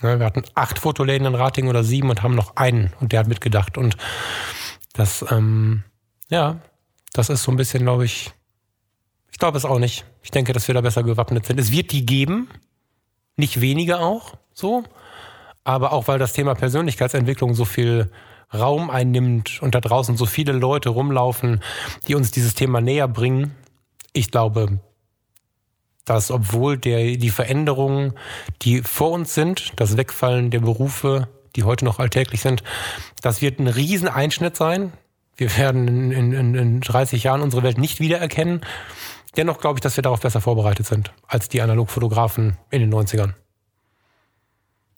B: Ja, wir hatten acht Fotoläden in Rating oder sieben und haben noch einen und der hat mitgedacht. Und Das, ähm, ja, das ist so ein bisschen, glaube ich, ich glaube es auch nicht. Ich denke, dass wir da besser gewappnet sind. Es wird die geben, nicht weniger auch, so. Aber auch weil das Thema Persönlichkeitsentwicklung so viel Raum einnimmt und da draußen so viele Leute rumlaufen, die uns dieses Thema näher bringen. Ich glaube, dass obwohl der, die Veränderungen, die vor uns sind, das Wegfallen der Berufe, die heute noch alltäglich sind, das wird ein Rieseneinschnitt sein. Wir werden in, in, in 30 Jahren unsere Welt nicht wiedererkennen. Dennoch glaube ich, dass wir darauf besser vorbereitet sind als die Analogfotografen in den 90ern.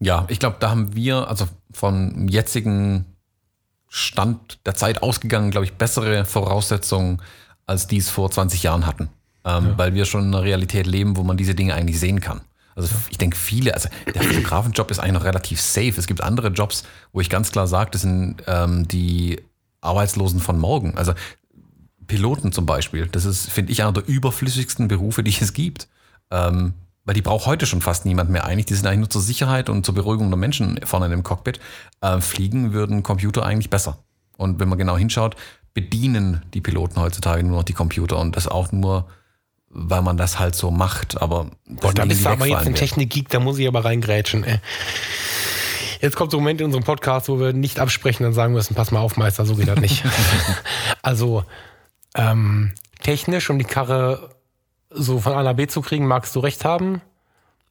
A: Ja, ich glaube, da haben wir, also vom jetzigen Stand der Zeit ausgegangen, glaube ich, bessere Voraussetzungen, als die es vor 20 Jahren hatten. Ähm, ja. Weil wir schon in einer Realität leben, wo man diese Dinge eigentlich sehen kann. Also ich denke, viele, also der Fotografenjob ist eigentlich noch relativ safe. Es gibt andere Jobs, wo ich ganz klar sage, das sind ähm, die Arbeitslosen von morgen. Also Piloten zum Beispiel, das ist, finde ich, einer der überflüssigsten Berufe, die es gibt. Ähm, weil die braucht heute schon fast niemand mehr eigentlich. Die sind eigentlich nur zur Sicherheit und zur Beruhigung der Menschen vorne im Cockpit. Äh, fliegen würden Computer eigentlich besser. Und wenn man genau hinschaut, bedienen die Piloten heutzutage nur noch die Computer und das auch nur, weil man das halt so macht. Aber
B: Boah, da bist du aber jetzt ein Technikgeek, da muss ich aber reingrätschen. Ey. Jetzt kommt so ein Moment in unserem Podcast, wo wir nicht absprechen und sagen müssen, pass mal auf, Meister, so geht das nicht. also ähm, technisch, um die Karre so von A nach B zu kriegen, magst du recht haben.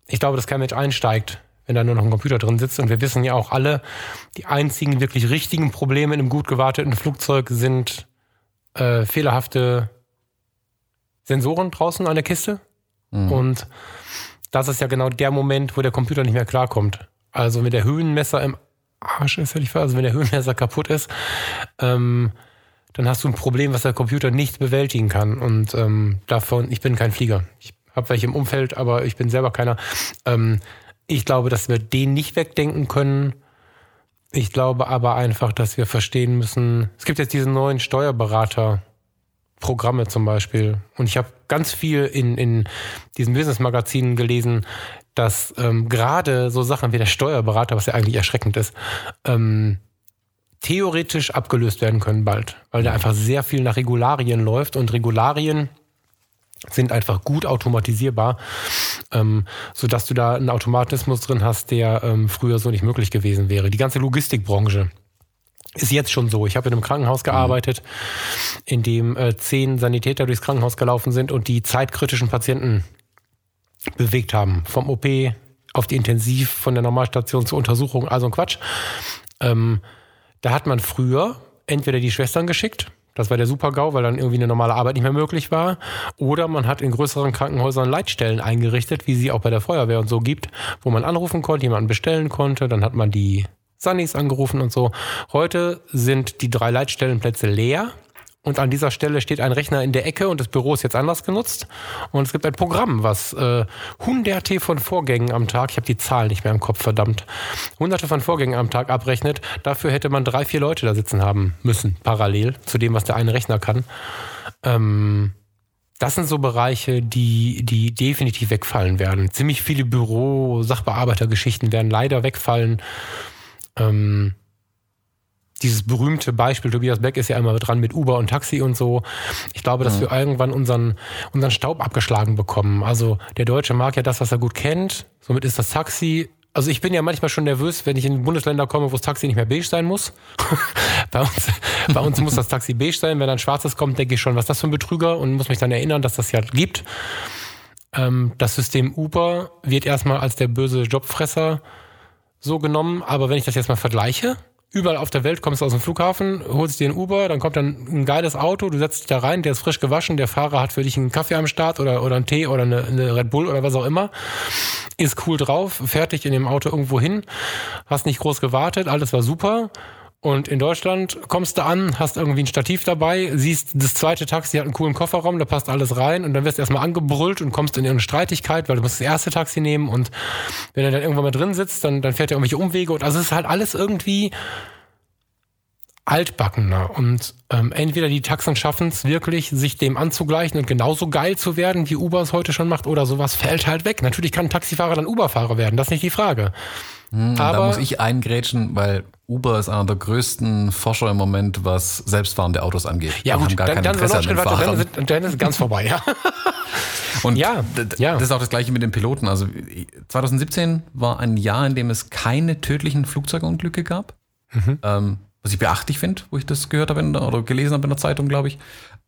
B: Ich glaube, dass kein Mensch einsteigt, wenn da nur noch ein Computer drin sitzt. Und wir wissen ja auch alle, die einzigen wirklich richtigen Probleme in einem gut gewarteten Flugzeug sind äh, fehlerhafte Sensoren draußen an der Kiste. Mhm. Und das ist ja genau der Moment, wo der Computer nicht mehr klarkommt. Also wenn der Höhenmesser im Arsch ist, hätte ich also wenn der Höhenmesser kaputt ist, ähm, dann hast du ein Problem, was der Computer nicht bewältigen kann. Und ähm, davon, ich bin kein Flieger. Ich habe welche im Umfeld, aber ich bin selber keiner. Ähm, ich glaube, dass wir den nicht wegdenken können. Ich glaube aber einfach, dass wir verstehen müssen, es gibt jetzt diese neuen Steuerberater-Programme zum Beispiel. Und ich habe ganz viel in, in diesen Business-Magazinen gelesen, dass ähm, gerade so Sachen wie der Steuerberater, was ja eigentlich erschreckend ist, ähm, theoretisch abgelöst werden können bald, weil da einfach sehr viel nach Regularien läuft und Regularien sind einfach gut automatisierbar, ähm, so dass du da einen Automatismus drin hast, der ähm, früher so nicht möglich gewesen wäre. Die ganze Logistikbranche ist jetzt schon so. Ich habe in einem Krankenhaus mhm. gearbeitet, in dem äh, zehn Sanitäter durchs Krankenhaus gelaufen sind und die zeitkritischen Patienten bewegt haben. Vom OP auf die Intensiv, von der Normalstation zur Untersuchung, also ein Quatsch. Ähm, da hat man früher entweder die Schwestern geschickt, das war der Super-GAU, weil dann irgendwie eine normale Arbeit nicht mehr möglich war. Oder man hat in größeren Krankenhäusern Leitstellen eingerichtet, wie sie auch bei der Feuerwehr und so gibt, wo man anrufen konnte, jemanden bestellen konnte. Dann hat man die Sunnis angerufen und so. Heute sind die drei Leitstellenplätze leer. Und an dieser Stelle steht ein Rechner in der Ecke und das Büro ist jetzt anders genutzt. Und es gibt ein Programm, was äh, hunderte von Vorgängen am Tag, ich habe die Zahl nicht mehr im Kopf, verdammt, hunderte von Vorgängen am Tag abrechnet. Dafür hätte man drei, vier Leute da sitzen haben müssen, parallel zu dem, was der eine Rechner kann. Ähm, das sind so Bereiche, die, die definitiv wegfallen werden. Ziemlich viele Büro-Sachbearbeitergeschichten werden leider wegfallen. Ähm, dieses berühmte Beispiel, Tobias Beck ist ja immer dran mit Uber und Taxi und so. Ich glaube, dass mhm. wir irgendwann unseren, unseren Staub abgeschlagen bekommen. Also der Deutsche mag ja das, was er gut kennt. Somit ist das Taxi also ich bin ja manchmal schon nervös, wenn ich in Bundesländer komme, wo das Taxi nicht mehr beige sein muss. bei, uns, bei uns muss das Taxi beige sein. Wenn ein schwarzes kommt, denke ich schon, was ist das für ein Betrüger und muss mich dann erinnern, dass das ja gibt. Ähm, das System Uber wird erstmal als der böse Jobfresser so genommen. Aber wenn ich das jetzt mal vergleiche, überall auf der Welt kommst du aus dem Flughafen, holst dir ein Uber, dann kommt dann ein geiles Auto, du setzt dich da rein, der ist frisch gewaschen, der Fahrer hat für dich einen Kaffee am Start oder, oder einen Tee oder eine, eine Red Bull oder was auch immer, ist cool drauf, fertig in dem Auto irgendwo hin, hast nicht groß gewartet, alles war super und in Deutschland kommst du an, hast irgendwie ein Stativ dabei, siehst, das zweite Taxi hat einen coolen Kofferraum, da passt alles rein und dann wirst du erstmal angebrüllt und kommst in irgendeine Streitigkeit, weil du musst das erste Taxi nehmen und wenn er dann irgendwann mal drin sitzt, dann, dann fährt er irgendwelche Umwege und also es ist halt alles irgendwie altbackener. Und ähm, entweder die Taxen schaffen es wirklich, sich dem anzugleichen und genauso geil zu werden, wie Uber es heute schon macht, oder sowas fällt halt weg. Natürlich kann ein Taxifahrer dann Uberfahrer werden, das ist nicht die Frage.
A: Hm, Aber da muss ich eingrätschen, weil Uber ist einer der größten Forscher im Moment, was selbstfahrende Autos angeht.
B: Ja, gut, dann, dann, dann, dann, dann ist es ganz vorbei, ja.
A: Und ja, ja, das ist auch das Gleiche mit den Piloten. Also 2017 war ein Jahr, in dem es keine tödlichen Flugzeugunglücke gab. Mhm. Ähm, was ich beachtlich finde, wo ich das gehört habe oder gelesen habe in der Zeitung, glaube ich.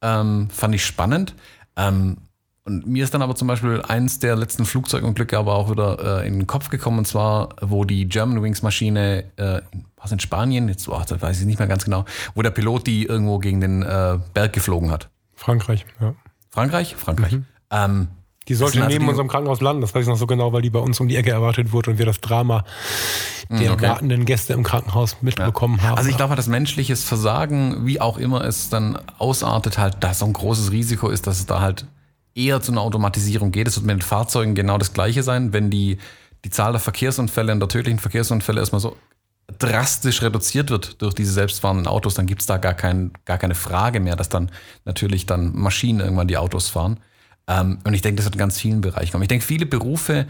A: Ähm, fand ich spannend. Ähm, und mir ist dann aber zum Beispiel eins der letzten Flugzeugunglücke aber auch wieder äh, in den Kopf gekommen, und zwar, wo die Germanwings Maschine, äh, was in Spanien, jetzt oh, das weiß ich nicht mehr ganz genau, wo der Pilot die irgendwo gegen den äh, Berg geflogen hat.
B: Frankreich, ja.
A: Frankreich? Frankreich. Mhm. Ähm,
B: die sollte also neben unserem Krankenhaus landen, das weiß ich noch so genau, weil die bei uns um die Ecke erwartet wurde und wir das Drama hm, der okay. wartenden Gäste im Krankenhaus mitbekommen ja. haben.
A: Also ich glaube, dass menschliches Versagen, wie auch immer es dann ausartet, halt da so ein großes Risiko ist, dass es da halt eher zu einer Automatisierung geht. Es wird mit den Fahrzeugen genau das Gleiche sein, wenn die, die Zahl der Verkehrsunfälle und der tödlichen Verkehrsunfälle erstmal so drastisch reduziert wird durch diese selbstfahrenden Autos, dann gibt es da gar, kein, gar keine Frage mehr, dass dann natürlich dann Maschinen irgendwann die Autos fahren. Ähm, und ich denke, das wird in ganz vielen Bereichen kommen. Ich denke, viele Berufe,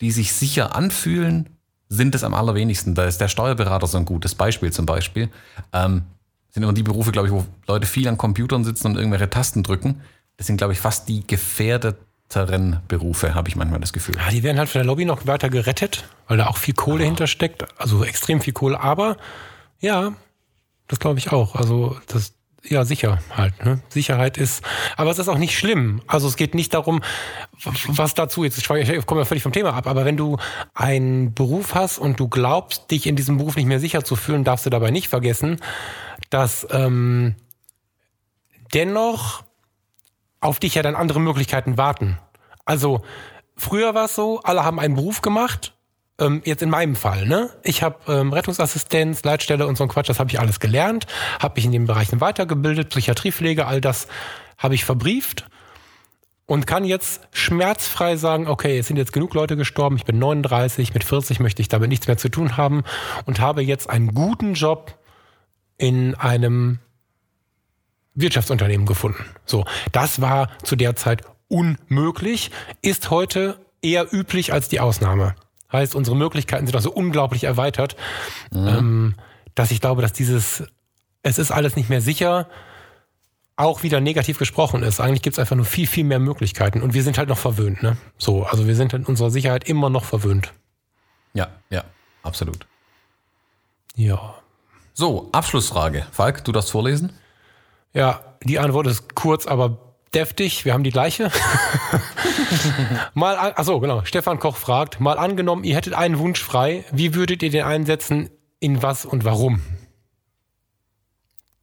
A: die sich sicher anfühlen, sind es am allerwenigsten. Da ist der Steuerberater so ein gutes Beispiel zum Beispiel. Ähm, sind immer die Berufe, glaube ich, wo Leute viel an Computern sitzen und irgendwelche Tasten drücken. Das sind, glaube ich, fast die gefährdeteren Berufe, habe ich manchmal das Gefühl.
B: Ja, die werden halt von der Lobby noch weiter gerettet, weil da auch viel Kohle oh. hintersteckt. Also extrem viel Kohle. Aber ja, das glaube ich auch. Also das, ja, sicher halt. Ne? Sicherheit ist, aber es ist auch nicht schlimm. Also es geht nicht darum, was dazu jetzt, ich komme ja völlig vom Thema ab, aber wenn du einen Beruf hast und du glaubst, dich in diesem Beruf nicht mehr sicher zu fühlen, darfst du dabei nicht vergessen, dass ähm, dennoch auf dich ja dann andere Möglichkeiten warten. Also früher war es so, alle haben einen Beruf gemacht ähm, jetzt in meinem Fall, ne? Ich habe ähm, Rettungsassistenz, Leitstelle und so ein Quatsch, das habe ich alles gelernt, habe mich in den Bereichen weitergebildet, Psychiatriepflege, all das habe ich verbrieft und kann jetzt schmerzfrei sagen, okay, es sind jetzt genug Leute gestorben, ich bin 39, mit 40 möchte ich damit nichts mehr zu tun haben und habe jetzt einen guten Job in einem Wirtschaftsunternehmen gefunden. So, das war zu der Zeit unmöglich, ist heute eher üblich als die Ausnahme. Heißt, unsere Möglichkeiten sind auch so unglaublich erweitert, mhm. ähm, dass ich glaube, dass dieses, es ist alles nicht mehr sicher, auch wieder negativ gesprochen ist. Eigentlich gibt es einfach nur viel, viel mehr Möglichkeiten und wir sind halt noch verwöhnt. Ne? So, also wir sind in unserer Sicherheit immer noch verwöhnt.
A: Ja, ja, absolut.
B: Ja.
A: So, Abschlussfrage. Falk, du darfst vorlesen?
B: Ja, die Antwort ist kurz, aber deftig, wir haben die gleiche. mal, achso, genau. Stefan Koch fragt, mal angenommen, ihr hättet einen Wunsch frei, wie würdet ihr den einsetzen, in was und warum?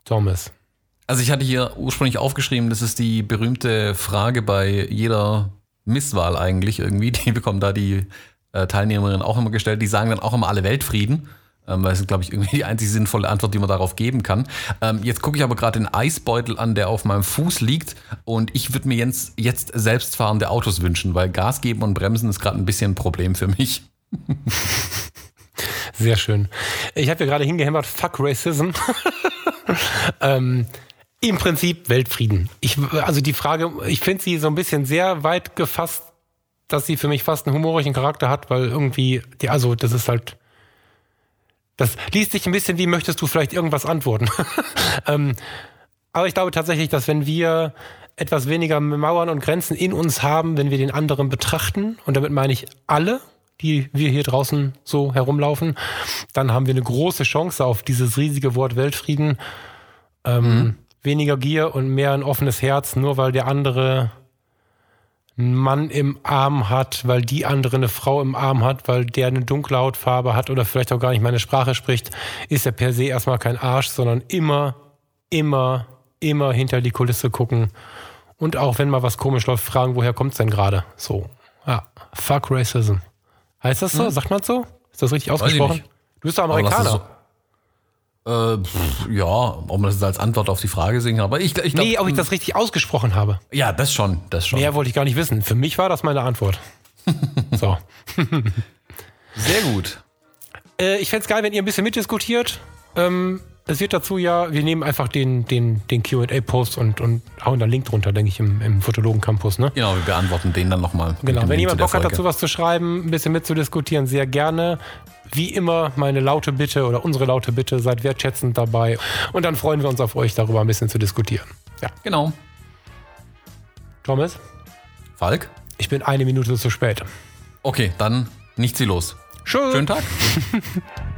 B: Thomas.
A: Also ich hatte hier ursprünglich aufgeschrieben, das ist die berühmte Frage bei jeder Misswahl eigentlich irgendwie. Die bekommen da die äh, Teilnehmerinnen auch immer gestellt. Die sagen dann auch immer alle Weltfrieden. Ähm, weil es ist, glaube ich, irgendwie die einzig sinnvolle Antwort, die man darauf geben kann. Ähm, jetzt gucke ich aber gerade den Eisbeutel an, der auf meinem Fuß liegt. Und ich würde mir jetzt, jetzt selbstfahrende Autos wünschen, weil Gas geben und bremsen ist gerade ein bisschen ein Problem für mich.
B: Sehr schön. Ich habe hier gerade hingehämmert, fuck Racism. ähm, Im Prinzip Weltfrieden. Ich, also die Frage, ich finde sie so ein bisschen sehr weit gefasst, dass sie für mich fast einen humorigen Charakter hat, weil irgendwie, die, also das ist halt das liest sich ein bisschen wie, möchtest du vielleicht irgendwas antworten? ähm, aber ich glaube tatsächlich, dass wenn wir etwas weniger Mauern und Grenzen in uns haben, wenn wir den anderen betrachten, und damit meine ich alle, die wir hier draußen so herumlaufen, dann haben wir eine große Chance auf dieses riesige Wort Weltfrieden. Ähm, mhm. Weniger Gier und mehr ein offenes Herz, nur weil der andere einen Mann im Arm hat, weil die andere eine Frau im Arm hat, weil der eine dunkle Hautfarbe hat oder vielleicht auch gar nicht meine Sprache spricht, ist er per se erstmal kein Arsch, sondern immer, immer, immer hinter die Kulisse gucken. Und auch wenn mal was komisch läuft, fragen, woher kommt's denn gerade? So. Ja, fuck Racism. Heißt das so? Hm. Sagt man so? Ist das richtig ausgesprochen? Du bist doch Amerikaner.
A: Äh, pff, ja, ob man das als Antwort auf die Frage singen kann. Aber ich, ich
B: glaub, nee, ob ich das richtig ausgesprochen habe.
A: Ja, das schon, das schon.
B: Mehr wollte ich gar nicht wissen. Für mich war das meine Antwort. so.
A: Sehr gut.
B: Äh, ich fände es geil, wenn ihr ein bisschen mitdiskutiert. Ähm, es wird dazu ja, wir nehmen einfach den, den, den QA-Post und, und hauen da Link drunter, denke ich, im, im Fotologen-Campus. Ne?
A: Genau, wir beantworten den dann nochmal.
B: Genau, wenn jemand Bock hat, dazu was zu schreiben, ein bisschen mitzudiskutieren, sehr gerne. Wie immer, meine laute Bitte oder unsere laute Bitte, seid wertschätzend dabei. Und dann freuen wir uns auf euch, darüber ein bisschen zu diskutieren.
A: Ja, genau.
B: Thomas?
A: Falk?
B: Ich bin eine Minute zu spät.
A: Okay, dann nichts sie los.
B: Schön.
A: Schönen Tag.